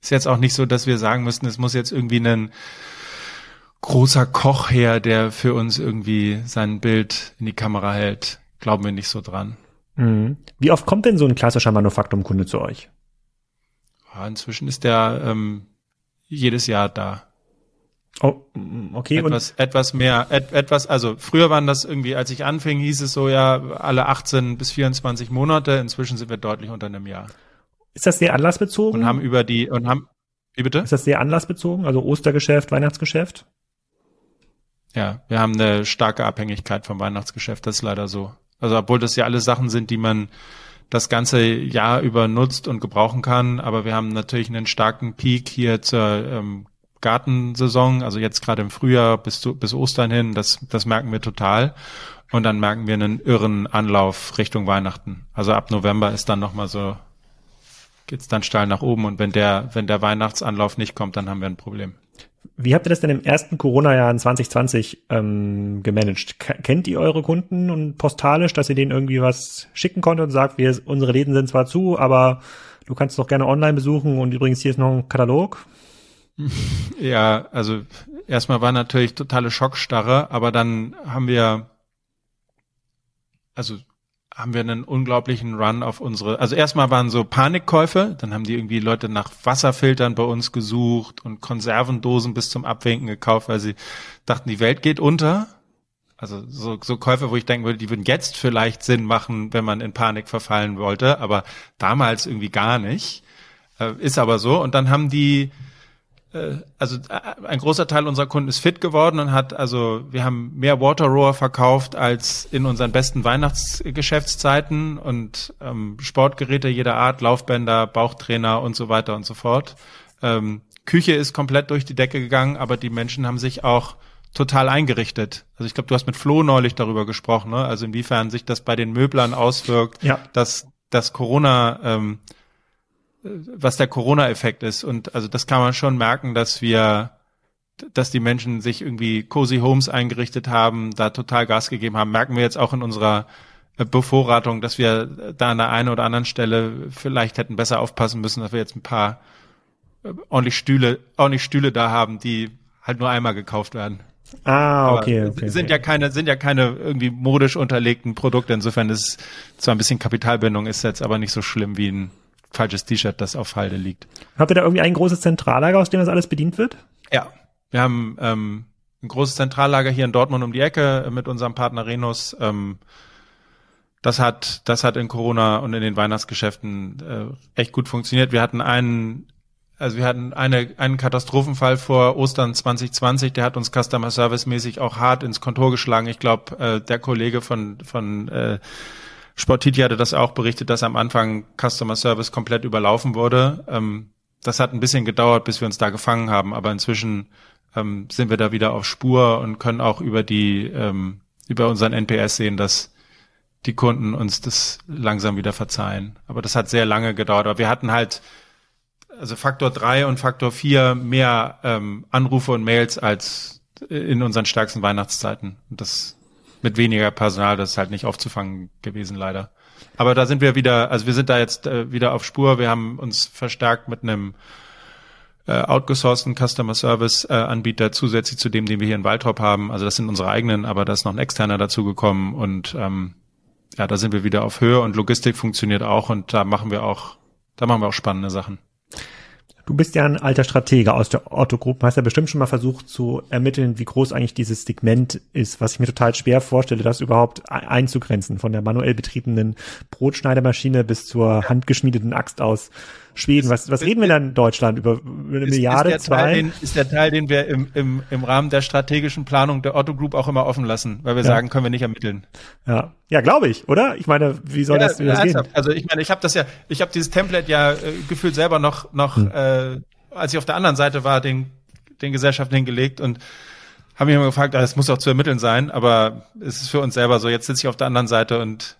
Ist jetzt auch nicht so, dass wir sagen müssten, es muss jetzt irgendwie ein großer Koch her, der für uns irgendwie sein Bild in die Kamera hält. Glauben wir nicht so dran. Mhm. Wie oft kommt denn so ein klassischer Manufaktumkunde zu euch? Ja, inzwischen ist der ähm, jedes Jahr da. Oh, okay. Etwas, und etwas mehr, et, etwas, also früher waren das irgendwie, als ich anfing, hieß es so ja alle 18 bis 24 Monate. Inzwischen sind wir deutlich unter einem Jahr. Ist das sehr anlassbezogen? Und haben über die, und haben, wie bitte? Ist das sehr anlassbezogen? Also Ostergeschäft, Weihnachtsgeschäft? Ja, wir haben eine starke Abhängigkeit vom Weihnachtsgeschäft, das ist leider so. Also obwohl das ja alle Sachen sind, die man das ganze Jahr über nutzt und gebrauchen kann, aber wir haben natürlich einen starken Peak hier zur ähm, Gartensaison, also jetzt gerade im Frühjahr bis, zu, bis Ostern hin, das, das merken wir total. Und dann merken wir einen irren Anlauf Richtung Weihnachten. Also ab November ist dann nochmal so, geht's dann steil nach oben und wenn der, wenn der Weihnachtsanlauf nicht kommt, dann haben wir ein Problem. Wie habt ihr das denn im ersten Corona-Jahr in 2020 ähm, gemanagt? K kennt ihr eure Kunden und postalisch, dass ihr denen irgendwie was schicken konntet und sagt, wir, unsere Läden sind zwar zu, aber du kannst doch gerne online besuchen und übrigens hier ist noch ein Katalog? Ja, also erstmal war natürlich totale Schockstarre, aber dann haben wir, also haben wir einen unglaublichen Run auf unsere, also erstmal waren so Panikkäufe, dann haben die irgendwie Leute nach Wasserfiltern bei uns gesucht und Konservendosen bis zum Abwinken gekauft, weil sie dachten, die Welt geht unter. Also so, so Käufe, wo ich denken würde, die würden jetzt vielleicht Sinn machen, wenn man in Panik verfallen wollte, aber damals irgendwie gar nicht. Äh, ist aber so. Und dann haben die also äh, ein großer Teil unserer Kunden ist fit geworden und hat also wir haben mehr Waterrower verkauft als in unseren besten Weihnachtsgeschäftszeiten und ähm, Sportgeräte jeder Art, Laufbänder, Bauchtrainer und so weiter und so fort. Ähm, Küche ist komplett durch die Decke gegangen, aber die Menschen haben sich auch total eingerichtet. Also ich glaube, du hast mit Flo neulich darüber gesprochen, ne? also inwiefern sich das bei den Möblern auswirkt, ja. dass dass Corona ähm, was der Corona-Effekt ist. Und also das kann man schon merken, dass wir, dass die Menschen sich irgendwie cozy Homes eingerichtet haben, da total Gas gegeben haben. Merken wir jetzt auch in unserer äh, Bevorratung, dass wir da an der einen oder anderen Stelle vielleicht hätten besser aufpassen müssen, dass wir jetzt ein paar äh, ordentlich Stühle, ordentlich Stühle da haben, die halt nur einmal gekauft werden. Ah, okay, okay. Sind okay. ja keine, sind ja keine irgendwie modisch unterlegten Produkte. Insofern ist zwar ein bisschen Kapitalbindung, ist jetzt aber nicht so schlimm wie ein falsches T-Shirt, das auf Halde liegt. Habt ihr da irgendwie ein großes Zentrallager, aus dem das alles bedient wird? Ja, wir haben ähm, ein großes Zentrallager hier in Dortmund um die Ecke mit unserem Partner Renus. Ähm, das hat, das hat in Corona und in den Weihnachtsgeschäften äh, echt gut funktioniert. Wir hatten einen, also wir hatten eine, einen Katastrophenfall vor Ostern 2020, der hat uns Customer Service mäßig auch hart ins Kontor geschlagen. Ich glaube, äh, der Kollege von, von äh, Sportiti hatte das auch berichtet, dass am Anfang Customer Service komplett überlaufen wurde. Ähm, das hat ein bisschen gedauert, bis wir uns da gefangen haben, aber inzwischen ähm, sind wir da wieder auf Spur und können auch über die ähm, über unseren NPS sehen, dass die Kunden uns das langsam wieder verzeihen. Aber das hat sehr lange gedauert. Aber wir hatten halt also Faktor drei und Faktor vier mehr ähm, Anrufe und Mails als in unseren stärksten Weihnachtszeiten. Und das mit weniger Personal, das ist halt nicht aufzufangen gewesen, leider. Aber da sind wir wieder, also wir sind da jetzt äh, wieder auf Spur. Wir haben uns verstärkt mit einem äh, outgesourcten Customer Service äh, Anbieter zusätzlich zu dem, den wir hier in Waldrop haben. Also das sind unsere eigenen, aber da ist noch ein externer dazugekommen und ähm, ja, da sind wir wieder auf Höhe und Logistik funktioniert auch und da machen wir auch, da machen wir auch spannende Sachen. Du bist ja ein alter Stratege aus der Otto Group, hast ja bestimmt schon mal versucht zu ermitteln, wie groß eigentlich dieses Segment ist, was ich mir total schwer vorstelle, das überhaupt einzugrenzen, von der manuell betriebenen Brotschneidermaschine bis zur handgeschmiedeten Axt aus Schweden. Was, was reden wir dann in Deutschland? Über eine ist, Milliarde, ist zwei? Teil, den, ist der Teil, den wir im, im, im Rahmen der strategischen Planung der Otto Group auch immer offen lassen, weil wir ja. sagen, können wir nicht ermitteln. Ja, ja, glaube ich, oder? Ich meine, wie soll ja, das, wie das gehen? Also ich meine, ich habe das ja, ich habe dieses Template ja äh, gefühlt selber noch, noch, hm. äh, als ich auf der anderen Seite war, den, den Gesellschaften hingelegt und haben mich immer gefragt, ah, es muss auch zu ermitteln sein, aber es ist für uns selber so. Jetzt sitze ich auf der anderen Seite und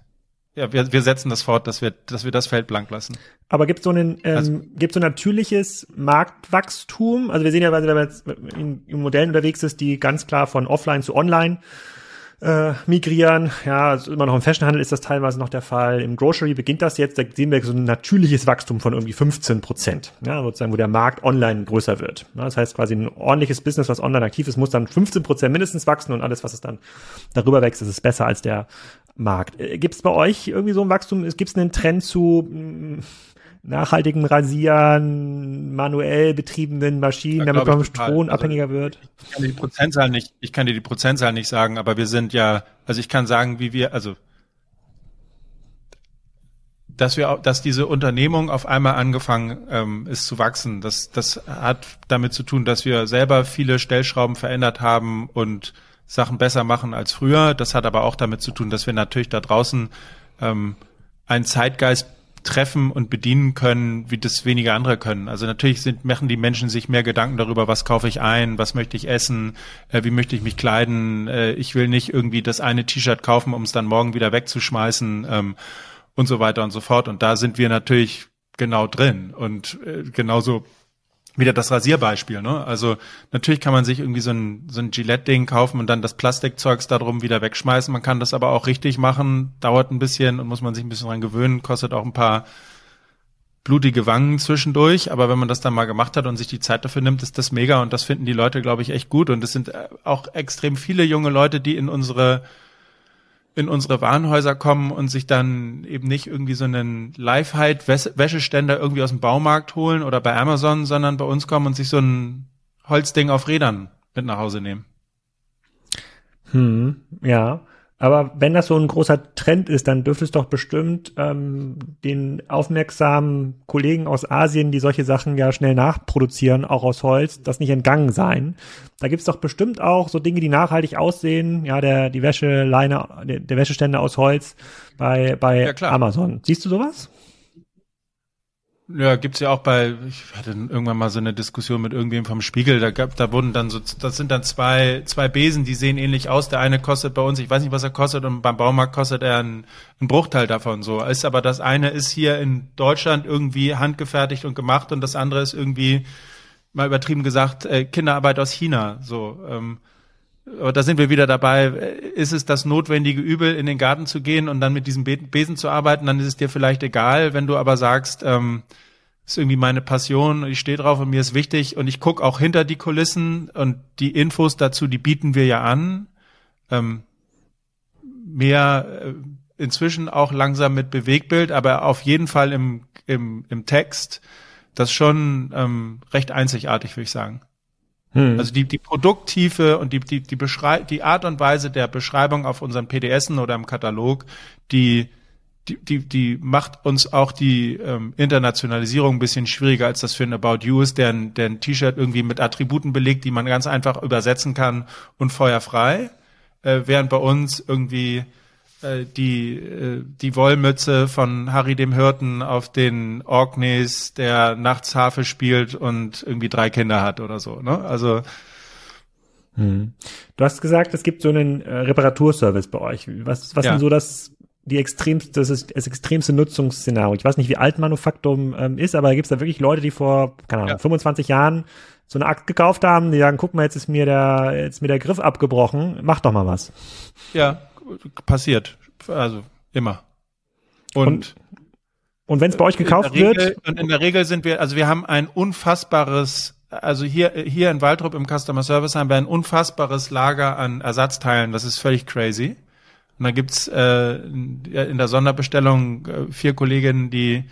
ja, wir, wir setzen das fort, dass wir, dass wir das Feld blank lassen. Aber gibt so ein ähm, also, gibt so natürliches Marktwachstum? Also wir sehen ja, wenn man jetzt in, in Modellen unterwegs ist, die ganz klar von Offline zu Online äh, migrieren. Ja, also immer noch im Fashionhandel ist das teilweise noch der Fall. Im Grocery beginnt das jetzt, da sehen wir so ein natürliches Wachstum von irgendwie 15 Prozent. Ja, sozusagen, wo der Markt online größer wird. Ja, das heißt quasi ein ordentliches Business, was online aktiv ist, muss dann 15 Prozent mindestens wachsen und alles, was es dann darüber wächst, ist es besser als der Markt. Äh, Gibt es bei euch irgendwie so ein Wachstum? Gibt es einen Trend zu mh, nachhaltigem Rasieren, manuell betriebenen Maschinen, damit man Strom abhängiger also, wird? Ich kann dir die Prozentzahl nicht, ich kann dir die Prozentzahl nicht sagen, aber wir sind ja, also ich kann sagen, wie wir, also dass wir, dass diese Unternehmung auf einmal angefangen ähm, ist zu wachsen. Das, das hat damit zu tun, dass wir selber viele Stellschrauben verändert haben und Sachen besser machen als früher. Das hat aber auch damit zu tun, dass wir natürlich da draußen ähm, einen Zeitgeist treffen und bedienen können, wie das wenige andere können. Also natürlich sind, machen die Menschen sich mehr Gedanken darüber, was kaufe ich ein, was möchte ich essen, äh, wie möchte ich mich kleiden. Äh, ich will nicht irgendwie das eine T-Shirt kaufen, um es dann morgen wieder wegzuschmeißen ähm, und so weiter und so fort. Und da sind wir natürlich genau drin. Und äh, genauso wieder das Rasierbeispiel, ne? Also natürlich kann man sich irgendwie so ein, so ein Gillette-Ding kaufen und dann das Plastikzeugs darum wieder wegschmeißen. Man kann das aber auch richtig machen, dauert ein bisschen und muss man sich ein bisschen dran gewöhnen, kostet auch ein paar blutige Wangen zwischendurch, aber wenn man das dann mal gemacht hat und sich die Zeit dafür nimmt, ist das mega und das finden die Leute, glaube ich, echt gut. Und es sind äh, auch extrem viele junge Leute, die in unsere in unsere Warenhäuser kommen und sich dann eben nicht irgendwie so einen Live-Height-Wäscheständer irgendwie aus dem Baumarkt holen oder bei Amazon, sondern bei uns kommen und sich so ein Holzding auf Rädern mit nach Hause nehmen. Hm, ja. Aber wenn das so ein großer Trend ist, dann dürfte es doch bestimmt ähm, den aufmerksamen Kollegen aus Asien, die solche Sachen ja schnell nachproduzieren, auch aus Holz, das nicht entgangen sein. Da gibt's doch bestimmt auch so Dinge, die nachhaltig aussehen. Ja, der die Wäscheleine, der, der Wäscheständer aus Holz bei bei ja, Amazon. Siehst du sowas? Ja, gibt's ja auch bei, ich hatte irgendwann mal so eine Diskussion mit irgendwem vom Spiegel, da gab, da wurden dann so, das sind dann zwei, zwei Besen, die sehen ähnlich aus. Der eine kostet bei uns, ich weiß nicht, was er kostet, und beim Baumarkt kostet er einen, einen Bruchteil davon so. Ist aber das eine ist hier in Deutschland irgendwie handgefertigt und gemacht und das andere ist irgendwie, mal übertrieben gesagt, äh, Kinderarbeit aus China, so. Ähm, aber da sind wir wieder dabei, ist es das notwendige Übel, in den Garten zu gehen und dann mit diesem Besen zu arbeiten, dann ist es dir vielleicht egal, wenn du aber sagst, ähm, ist irgendwie meine Passion, ich stehe drauf und mir ist wichtig und ich gucke auch hinter die Kulissen und die Infos dazu, die bieten wir ja an. Ähm, mehr äh, inzwischen auch langsam mit Bewegbild, aber auf jeden Fall im, im, im Text, das schon ähm, recht einzigartig, würde ich sagen. Hm. Also die, die Produkttiefe und die, die, die, Beschrei die Art und Weise der Beschreibung auf unseren PDSen oder im Katalog, die, die, die, die macht uns auch die ähm, Internationalisierung ein bisschen schwieriger, als das für ein About You ist, der ein, der ein T-Shirt irgendwie mit Attributen belegt, die man ganz einfach übersetzen kann und feuerfrei, äh, während bei uns irgendwie die, äh, die Wollmütze von Harry dem Hirten auf den Orkneys, der nachts Harfe spielt und irgendwie drei Kinder hat oder so. Ne? Also hm. Du hast gesagt, es gibt so einen äh, Reparaturservice bei euch. Was, was ja. denn so das die extremste, das ist das extremste Nutzungsszenario. Ich weiß nicht, wie alt Manufaktum ähm, ist, aber gibt es da wirklich Leute, die vor, keine Ahnung, ja. 25 Jahren so eine Akt gekauft haben, die sagen, guck mal, jetzt ist mir der, jetzt ist mir der Griff abgebrochen, mach doch mal was. Ja, passiert. Also immer. Und, und, und wenn es bei euch gekauft Regel, wird? Und in der Regel sind wir, also wir haben ein unfassbares, also hier, hier in Waldrop im Customer Service haben wir ein unfassbares Lager an Ersatzteilen. Das ist völlig crazy. Und da gibt's äh, in der Sonderbestellung äh, vier Kolleginnen, die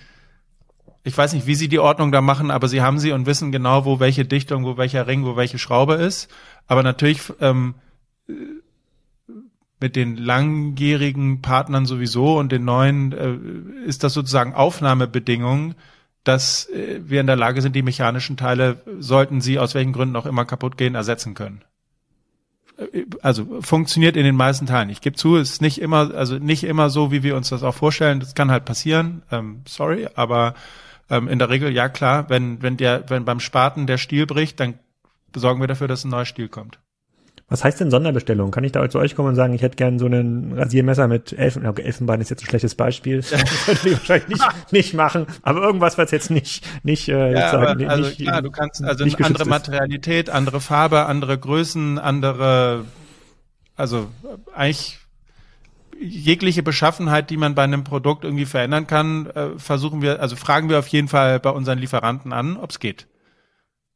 ich weiß nicht, wie sie die Ordnung da machen, aber sie haben sie und wissen genau, wo welche Dichtung, wo welcher Ring, wo welche Schraube ist. Aber natürlich ähm, mit den langjährigen Partnern sowieso und den neuen äh, ist das sozusagen Aufnahmebedingungen, dass äh, wir in der Lage sind, die mechanischen Teile, sollten sie aus welchen Gründen auch immer kaputt gehen, ersetzen können. Äh, also funktioniert in den meisten Teilen. Ich gebe zu, es ist nicht immer, also nicht immer so, wie wir uns das auch vorstellen. Das kann halt passieren. Ähm, sorry, aber ähm, in der Regel ja klar. Wenn wenn der wenn beim Spaten der Stiel bricht, dann besorgen wir dafür, dass ein neues Stiel kommt. Was heißt denn Sonderbestellung? Kann ich da zu euch kommen und sagen, ich hätte gern so ein Rasiermesser mit Elfen, okay, Elfenbein ist jetzt ein schlechtes Beispiel. Das würde ich wahrscheinlich nicht, nicht machen. Aber irgendwas, was jetzt nicht, nicht, äh, ja, jetzt aber, also nicht, klar, du kannst also eine andere Materialität, andere Farbe, andere Größen, andere, also eigentlich jegliche Beschaffenheit, die man bei einem Produkt irgendwie verändern kann, äh, versuchen wir, also fragen wir auf jeden Fall bei unseren Lieferanten an, ob es geht.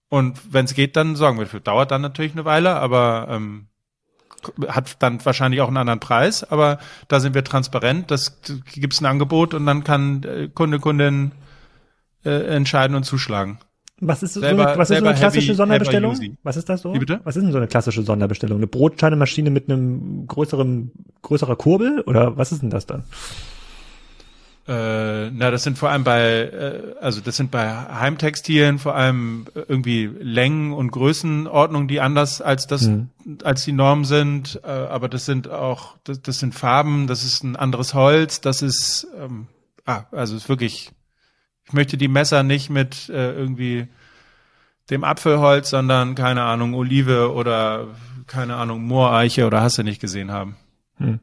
Und wenn es geht, dann sorgen wir dafür. Dauert dann natürlich eine Weile, aber ähm, hat dann wahrscheinlich auch einen anderen Preis. Aber da sind wir transparent. Das gibt es ein Angebot und dann kann äh, Kunde, Kundin äh, entscheiden und zuschlagen. Was ist, selber, so eine, was ist so eine klassische heavy, Sonderbestellung? Was ist das so? Wie bitte? Was ist denn so eine klassische Sonderbestellung? Eine Brotscheinemaschine mit einem größeren, größerer Kurbel? Oder was ist denn das dann? Äh, na, das sind vor allem bei, äh, also das sind bei Heimtextilien vor allem irgendwie Längen und Größenordnungen, die anders als das, mhm. als die Norm sind. Äh, aber das sind auch, das, das sind Farben, das ist ein anderes Holz, das ist, ähm, ah, also ist wirklich, ich möchte die Messer nicht mit äh, irgendwie dem Apfelholz, sondern keine Ahnung Olive oder keine Ahnung Mooreiche oder hast du nicht gesehen haben. Hm.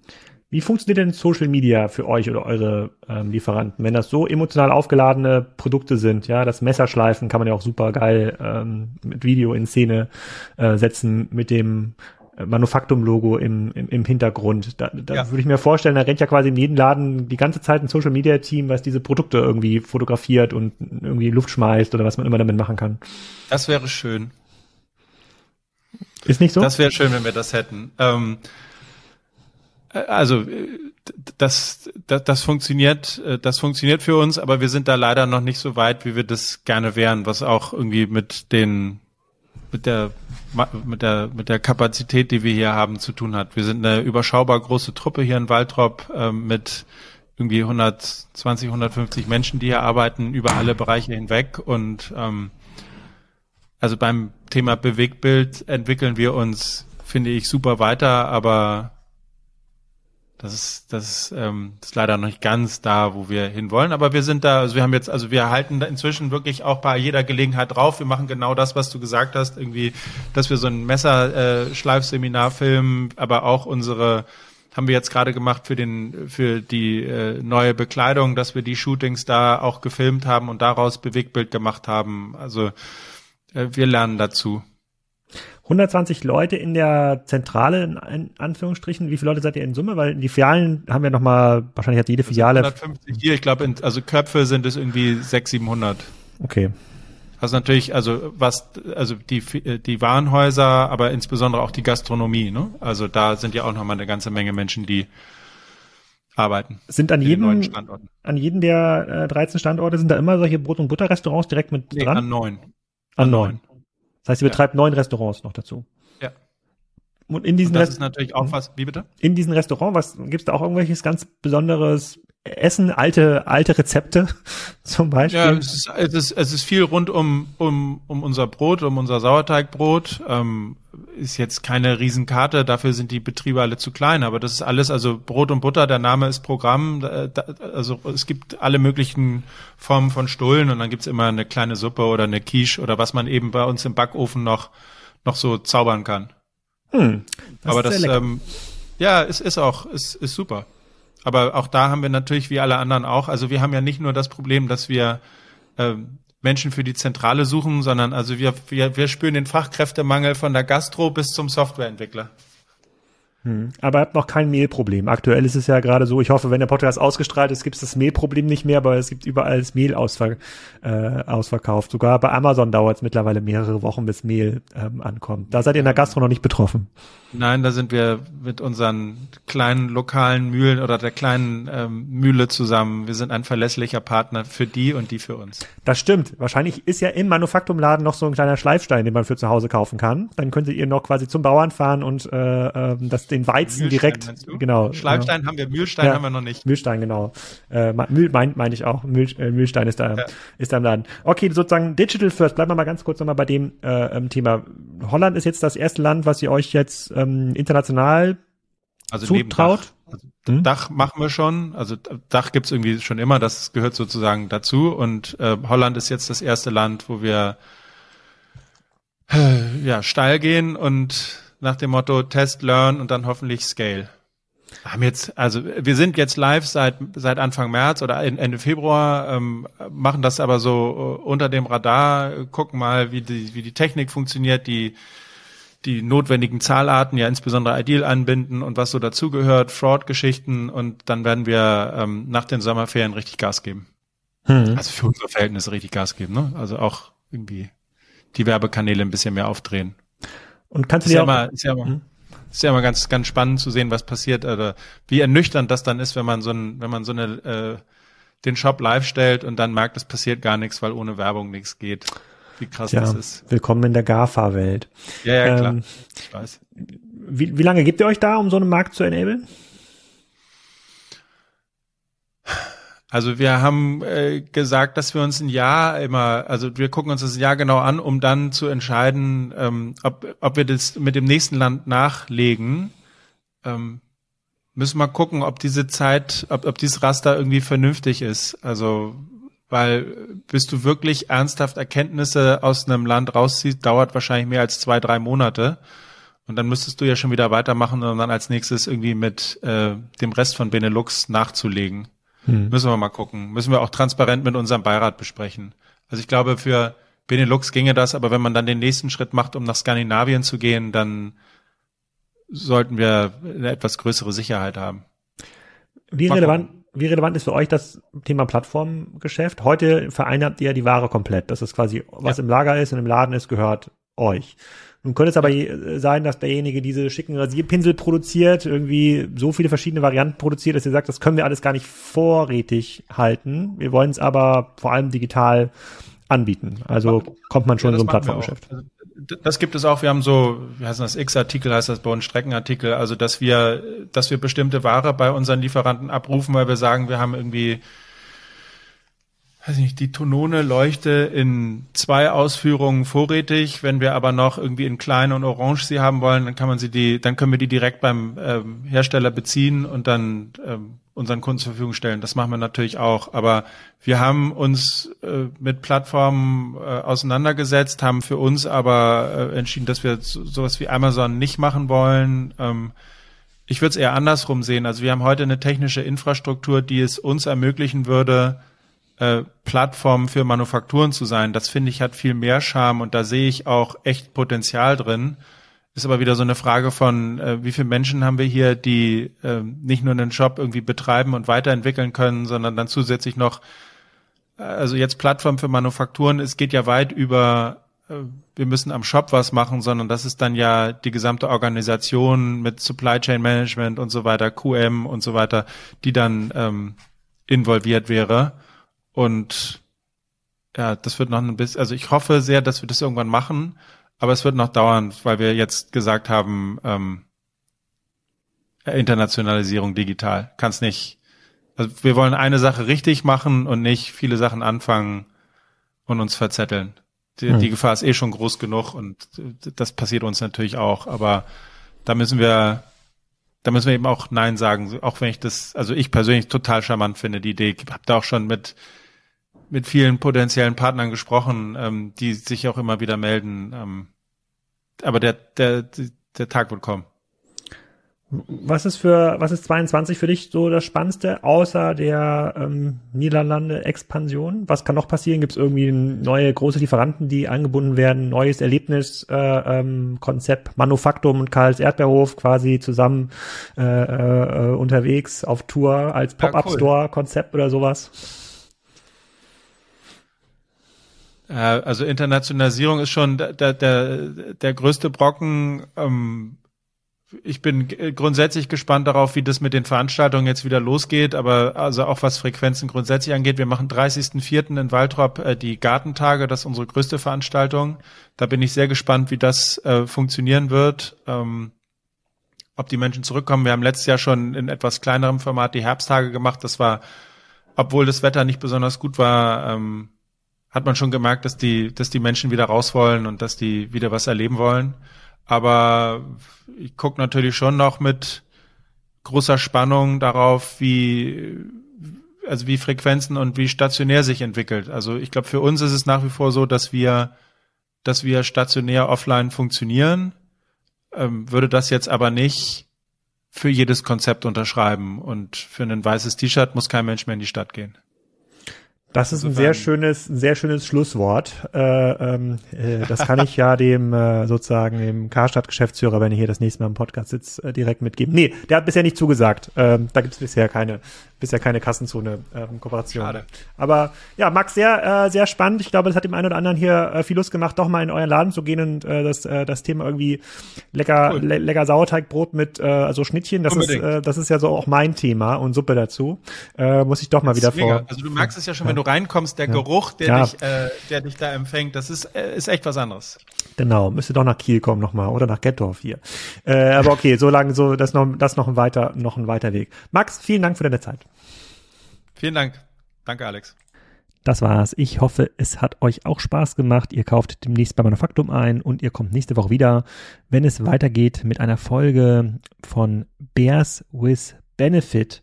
Wie funktioniert denn Social Media für euch oder eure ähm, Lieferanten, wenn das so emotional aufgeladene Produkte sind? Ja, das Messerschleifen kann man ja auch super geil ähm, mit Video in Szene äh, setzen, mit dem äh, Manufaktum-Logo im, im, im Hintergrund. Da, da ja. würde ich mir vorstellen, da rennt ja quasi in jedem Laden die ganze Zeit ein Social Media Team, was diese Produkte irgendwie fotografiert und irgendwie Luft schmeißt oder was man immer damit machen kann. Das wäre schön. Ist nicht so? Das wäre schön, wenn wir das hätten. Ähm, also das, das, das funktioniert, das funktioniert für uns, aber wir sind da leider noch nicht so weit, wie wir das gerne wären, was auch irgendwie mit den mit der mit der mit der Kapazität, die wir hier haben, zu tun hat. Wir sind eine überschaubar große Truppe hier in Waldrop äh, mit irgendwie 120, 150 Menschen, die hier arbeiten über alle Bereiche hinweg und ähm, also beim Thema Bewegtbild entwickeln wir uns, finde ich, super weiter, aber das ist, das ist, ähm, das ist leider noch nicht ganz da, wo wir hinwollen, aber wir sind da, also wir haben jetzt, also wir halten da inzwischen wirklich auch bei jeder Gelegenheit drauf. Wir machen genau das, was du gesagt hast, irgendwie, dass wir so ein Messerschleifseminar filmen, aber auch unsere haben wir jetzt gerade gemacht für den für die äh, neue Bekleidung, dass wir die Shootings da auch gefilmt haben und daraus Bewegtbild gemacht haben. Also äh, wir lernen dazu. 120 Leute in der Zentrale, in Anführungsstrichen. Wie viele Leute seid ihr in Summe? Weil die Filialen haben ja nochmal, wahrscheinlich hat jede Filiale. 150 hier, ich glaube, also Köpfe sind es irgendwie 600, 700. Okay. Also natürlich, also was, also die, die Warenhäuser, aber insbesondere auch die Gastronomie, ne? Also da sind ja auch nochmal eine ganze Menge Menschen, die arbeiten. Sind an jedem, an jedem der äh, 13 Standorte sind da immer solche Brot- und Butterrestaurants direkt mit nee, dran? An neun. An neun. Das heißt, ihr betreibt ja. neun Restaurants noch dazu. Ja. Und in diesen Und das ist natürlich auch was, wie bitte? In diesen Restaurant, was gibt's da auch irgendwelches ganz besonderes Essen, alte, alte Rezepte zum Beispiel? Ja, es ist, es ist, es ist viel rund um, um, um unser Brot, um unser Sauerteigbrot. Ähm, ist jetzt keine Riesenkarte, dafür sind die Betriebe alle zu klein, aber das ist alles, also Brot und Butter, der Name ist Programm, also es gibt alle möglichen Formen von Stullen und dann gibt's immer eine kleine Suppe oder eine Quiche oder was man eben bei uns im Backofen noch, noch so zaubern kann. Hm, das aber das, ähm, ja, es ist auch, es ist super. Aber auch da haben wir natürlich wie alle anderen auch, also wir haben ja nicht nur das Problem, dass wir ähm, Menschen für die Zentrale suchen, sondern also wir, wir, wir spüren den Fachkräftemangel von der Gastro bis zum Softwareentwickler. Hm. Aber ihr habt noch kein Mehlproblem. Aktuell ist es ja gerade so, ich hoffe, wenn der Podcast ausgestrahlt ist, gibt es das Mehlproblem nicht mehr, aber es gibt überall das Mehl ausver äh, ausverkauft. Sogar bei Amazon dauert es mittlerweile mehrere Wochen, bis Mehl ähm, ankommt. Da seid ihr in der Gastro noch nicht betroffen. Nein, da sind wir mit unseren kleinen lokalen Mühlen oder der kleinen ähm, Mühle zusammen. Wir sind ein verlässlicher Partner für die und die für uns. Das stimmt. Wahrscheinlich ist ja im Manufaktumladen noch so ein kleiner Schleifstein, den man für zu Hause kaufen kann. Dann könntet ihr noch quasi zum Bauern fahren und äh, äh, das den Weizen direkt. Genau. Schleifstein genau. haben wir, Mühlstein ja, haben wir noch nicht. Mühlstein, genau. Äh, Mühl meine mein ich auch. Mühl, äh, Mühlstein ist da, ja. ist da im Laden. Okay, sozusagen Digital First. Bleiben wir mal ganz kurz nochmal bei dem äh, ähm, Thema. Holland ist jetzt das erste Land, was ihr euch jetzt ähm, international also zutraut. Dach, also hm? Dach machen wir schon. Also Dach gibt's irgendwie schon immer. Das gehört sozusagen dazu. Und äh, Holland ist jetzt das erste Land, wo wir äh, ja steil gehen und nach dem Motto Test, Learn und dann hoffentlich Scale. Wir haben jetzt, also wir sind jetzt live seit seit Anfang März oder Ende Februar, ähm, machen das aber so äh, unter dem Radar, gucken mal, wie die wie die Technik funktioniert, die die notwendigen Zahlarten, ja insbesondere Ideal anbinden und was so dazugehört, Fraud-Geschichten und dann werden wir ähm, nach den Sommerferien richtig Gas geben. Hm. Also für unsere Verhältnisse richtig Gas geben, ne? Also auch irgendwie die Werbekanäle ein bisschen mehr aufdrehen. Und kannst du dir ja auch, ist ja immer, hm? ist ja immer ganz, ganz spannend zu sehen, was passiert, oder wie ernüchternd das dann ist, wenn man so ein, wenn man so eine, äh, den Shop live stellt und dann merkt, es passiert gar nichts, weil ohne Werbung nichts geht. Wie krass Tja, das ist. Willkommen in der GAFA-Welt. Ja, ja, klar. Ähm, ich weiß. Wie, wie lange gebt ihr euch da, um so einen Markt zu enablen? Also wir haben äh, gesagt, dass wir uns ein Jahr immer, also wir gucken uns das Jahr genau an, um dann zu entscheiden, ähm, ob, ob wir das mit dem nächsten Land nachlegen. Ähm, müssen wir gucken, ob diese Zeit, ob, ob dieses Raster irgendwie vernünftig ist. Also weil bis du wirklich ernsthaft Erkenntnisse aus einem Land rausziehst, dauert wahrscheinlich mehr als zwei, drei Monate. Und dann müsstest du ja schon wieder weitermachen und dann als nächstes irgendwie mit äh, dem Rest von Benelux nachzulegen. Hm. Müssen wir mal gucken. Müssen wir auch transparent mit unserem Beirat besprechen. Also ich glaube, für Benelux ginge das, aber wenn man dann den nächsten Schritt macht, um nach Skandinavien zu gehen, dann sollten wir eine etwas größere Sicherheit haben. Wie relevant, wie relevant ist für euch das Thema Plattformgeschäft? Heute vereinert ihr die Ware komplett. Das ist quasi, was ja. im Lager ist und im Laden ist, gehört euch. Nun könnte es aber sein, dass derjenige diese schicken Rasierpinsel produziert, irgendwie so viele verschiedene Varianten produziert, dass ihr sagt, das können wir alles gar nicht vorrätig halten. Wir wollen es aber vor allem digital anbieten. Also kommt man schon ja, in so ein Plattformgeschäft. Also, das gibt es auch. Wir haben so, wie heißt das, X-Artikel heißt das bei uns, Streckenartikel. Also, dass wir, dass wir bestimmte Ware bei unseren Lieferanten abrufen, weil wir sagen, wir haben irgendwie, weiß nicht, die Tonone Leuchte in zwei Ausführungen vorrätig. Wenn wir aber noch irgendwie in klein und orange sie haben wollen, dann kann man sie die, dann können wir die direkt beim ähm, Hersteller beziehen und dann ähm, unseren Kunden zur Verfügung stellen. Das machen wir natürlich auch. Aber wir haben uns äh, mit Plattformen äh, auseinandergesetzt, haben für uns aber äh, entschieden, dass wir so, sowas wie Amazon nicht machen wollen. Ähm, ich würde es eher andersrum sehen. Also wir haben heute eine technische Infrastruktur, die es uns ermöglichen würde, äh, Plattformen für Manufakturen zu sein. Das finde ich hat viel mehr Charme und da sehe ich auch echt Potenzial drin. Ist aber wieder so eine Frage von, äh, wie viele Menschen haben wir hier, die äh, nicht nur einen Shop irgendwie betreiben und weiterentwickeln können, sondern dann zusätzlich noch, äh, also jetzt Plattform für Manufakturen, es geht ja weit über, äh, wir müssen am Shop was machen, sondern das ist dann ja die gesamte Organisation mit Supply Chain Management und so weiter, QM und so weiter, die dann ähm, involviert wäre. Und ja, das wird noch ein bisschen, also ich hoffe sehr, dass wir das irgendwann machen. Aber es wird noch dauern, weil wir jetzt gesagt haben, ähm, Internationalisierung digital. Kann's nicht. Also wir wollen eine Sache richtig machen und nicht viele Sachen anfangen und uns verzetteln. Die, hm. die Gefahr ist eh schon groß genug und das passiert uns natürlich auch. Aber da müssen wir, da müssen wir eben auch Nein sagen. Auch wenn ich das, also ich persönlich total charmant finde, die Idee. Ich habe da auch schon mit mit vielen potenziellen Partnern gesprochen, ähm, die sich auch immer wieder melden. Ähm, aber der, der, der Tag wird kommen. Was ist für, was ist 22 für dich so das Spannendste, außer der ähm, Niederlande-Expansion? Was kann noch passieren? Gibt es irgendwie neue große Lieferanten, die angebunden werden? Neues Erlebniskonzept, äh, ähm, Konzept, Manufaktum und Karls Erdbeerhof quasi zusammen äh, äh, unterwegs auf Tour als Pop-Up-Store-Konzept oder sowas? Äh, also Internationalisierung ist schon der, der, der größte Brocken. Ähm, ich bin grundsätzlich gespannt darauf, wie das mit den Veranstaltungen jetzt wieder losgeht, aber also auch was Frequenzen grundsätzlich angeht. Wir machen 30.04. in Waldrop äh, die Gartentage, das ist unsere größte Veranstaltung. Da bin ich sehr gespannt, wie das äh, funktionieren wird. Ähm, ob die Menschen zurückkommen. Wir haben letztes Jahr schon in etwas kleinerem Format die Herbsttage gemacht. Das war, obwohl das Wetter nicht besonders gut war, ähm, hat man schon gemerkt, dass die, dass die Menschen wieder raus wollen und dass die wieder was erleben wollen. Aber ich gucke natürlich schon noch mit großer Spannung darauf, wie also wie Frequenzen und wie stationär sich entwickelt. Also ich glaube, für uns ist es nach wie vor so, dass wir, dass wir stationär offline funktionieren. Ähm, würde das jetzt aber nicht für jedes Konzept unterschreiben und für ein weißes T-Shirt muss kein Mensch mehr in die Stadt gehen. Das ist ein sehr schönes, ein sehr schönes Schlusswort. Äh, ähm, äh, das kann ich ja dem äh, sozusagen dem Karstadt-Geschäftsführer, wenn er hier das nächste Mal im Podcast sitzt, äh, direkt mitgeben. Nee, der hat bisher nicht zugesagt. Ähm, da gibt es bisher keine bisher keine Kassenzone-Kooperation. Ähm, Schade. Aber ja, Max, sehr, äh, sehr spannend. Ich glaube, das hat dem einen oder anderen hier äh, viel Lust gemacht, doch mal in euren Laden zu gehen und äh, das, äh, das Thema irgendwie lecker, cool. le lecker Sauerteigbrot mit äh, also Schnittchen, das ist, äh, das ist ja so auch mein Thema und Suppe dazu. Äh, muss ich doch mal wieder vor. Also du merkst es ja schon, wenn du reinkommst, der ja. Geruch, der ja. dich, äh, der dich da empfängt, das ist, äh, ist echt was anderes. Genau, müsste doch nach Kiel kommen nochmal oder nach Gettorf hier. Äh, aber okay, so lange, so das noch, das noch ein weiter, noch ein weiter Weg. Max, vielen Dank für deine Zeit. Vielen Dank. Danke, Alex. Das war's. Ich hoffe, es hat euch auch Spaß gemacht. Ihr kauft demnächst bei Manufaktum ein und ihr kommt nächste Woche wieder, wenn es weitergeht mit einer Folge von Bears with Benefit.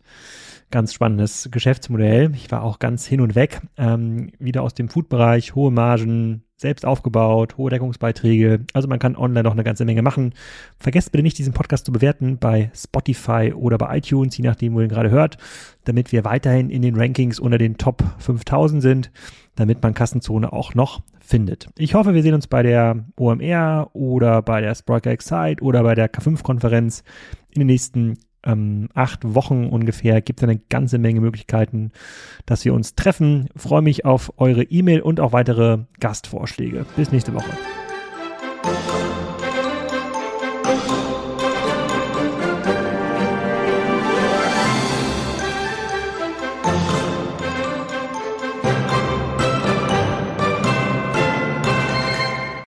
Ganz spannendes Geschäftsmodell. Ich war auch ganz hin und weg. Ähm, wieder aus dem Food-Bereich, hohe Margen, selbst aufgebaut, hohe Deckungsbeiträge. Also man kann online noch eine ganze Menge machen. Vergesst bitte nicht, diesen Podcast zu bewerten bei Spotify oder bei iTunes, je nachdem, wo ihr ihn gerade hört, damit wir weiterhin in den Rankings unter den Top 5000 sind, damit man Kassenzone auch noch findet. Ich hoffe, wir sehen uns bei der OMR oder bei der Sprocker Excite oder bei der K5-Konferenz in den nächsten ähm, acht Wochen ungefähr gibt es eine ganze Menge Möglichkeiten, dass wir uns treffen. Freue mich auf eure E-Mail und auch weitere Gastvorschläge. Bis nächste Woche.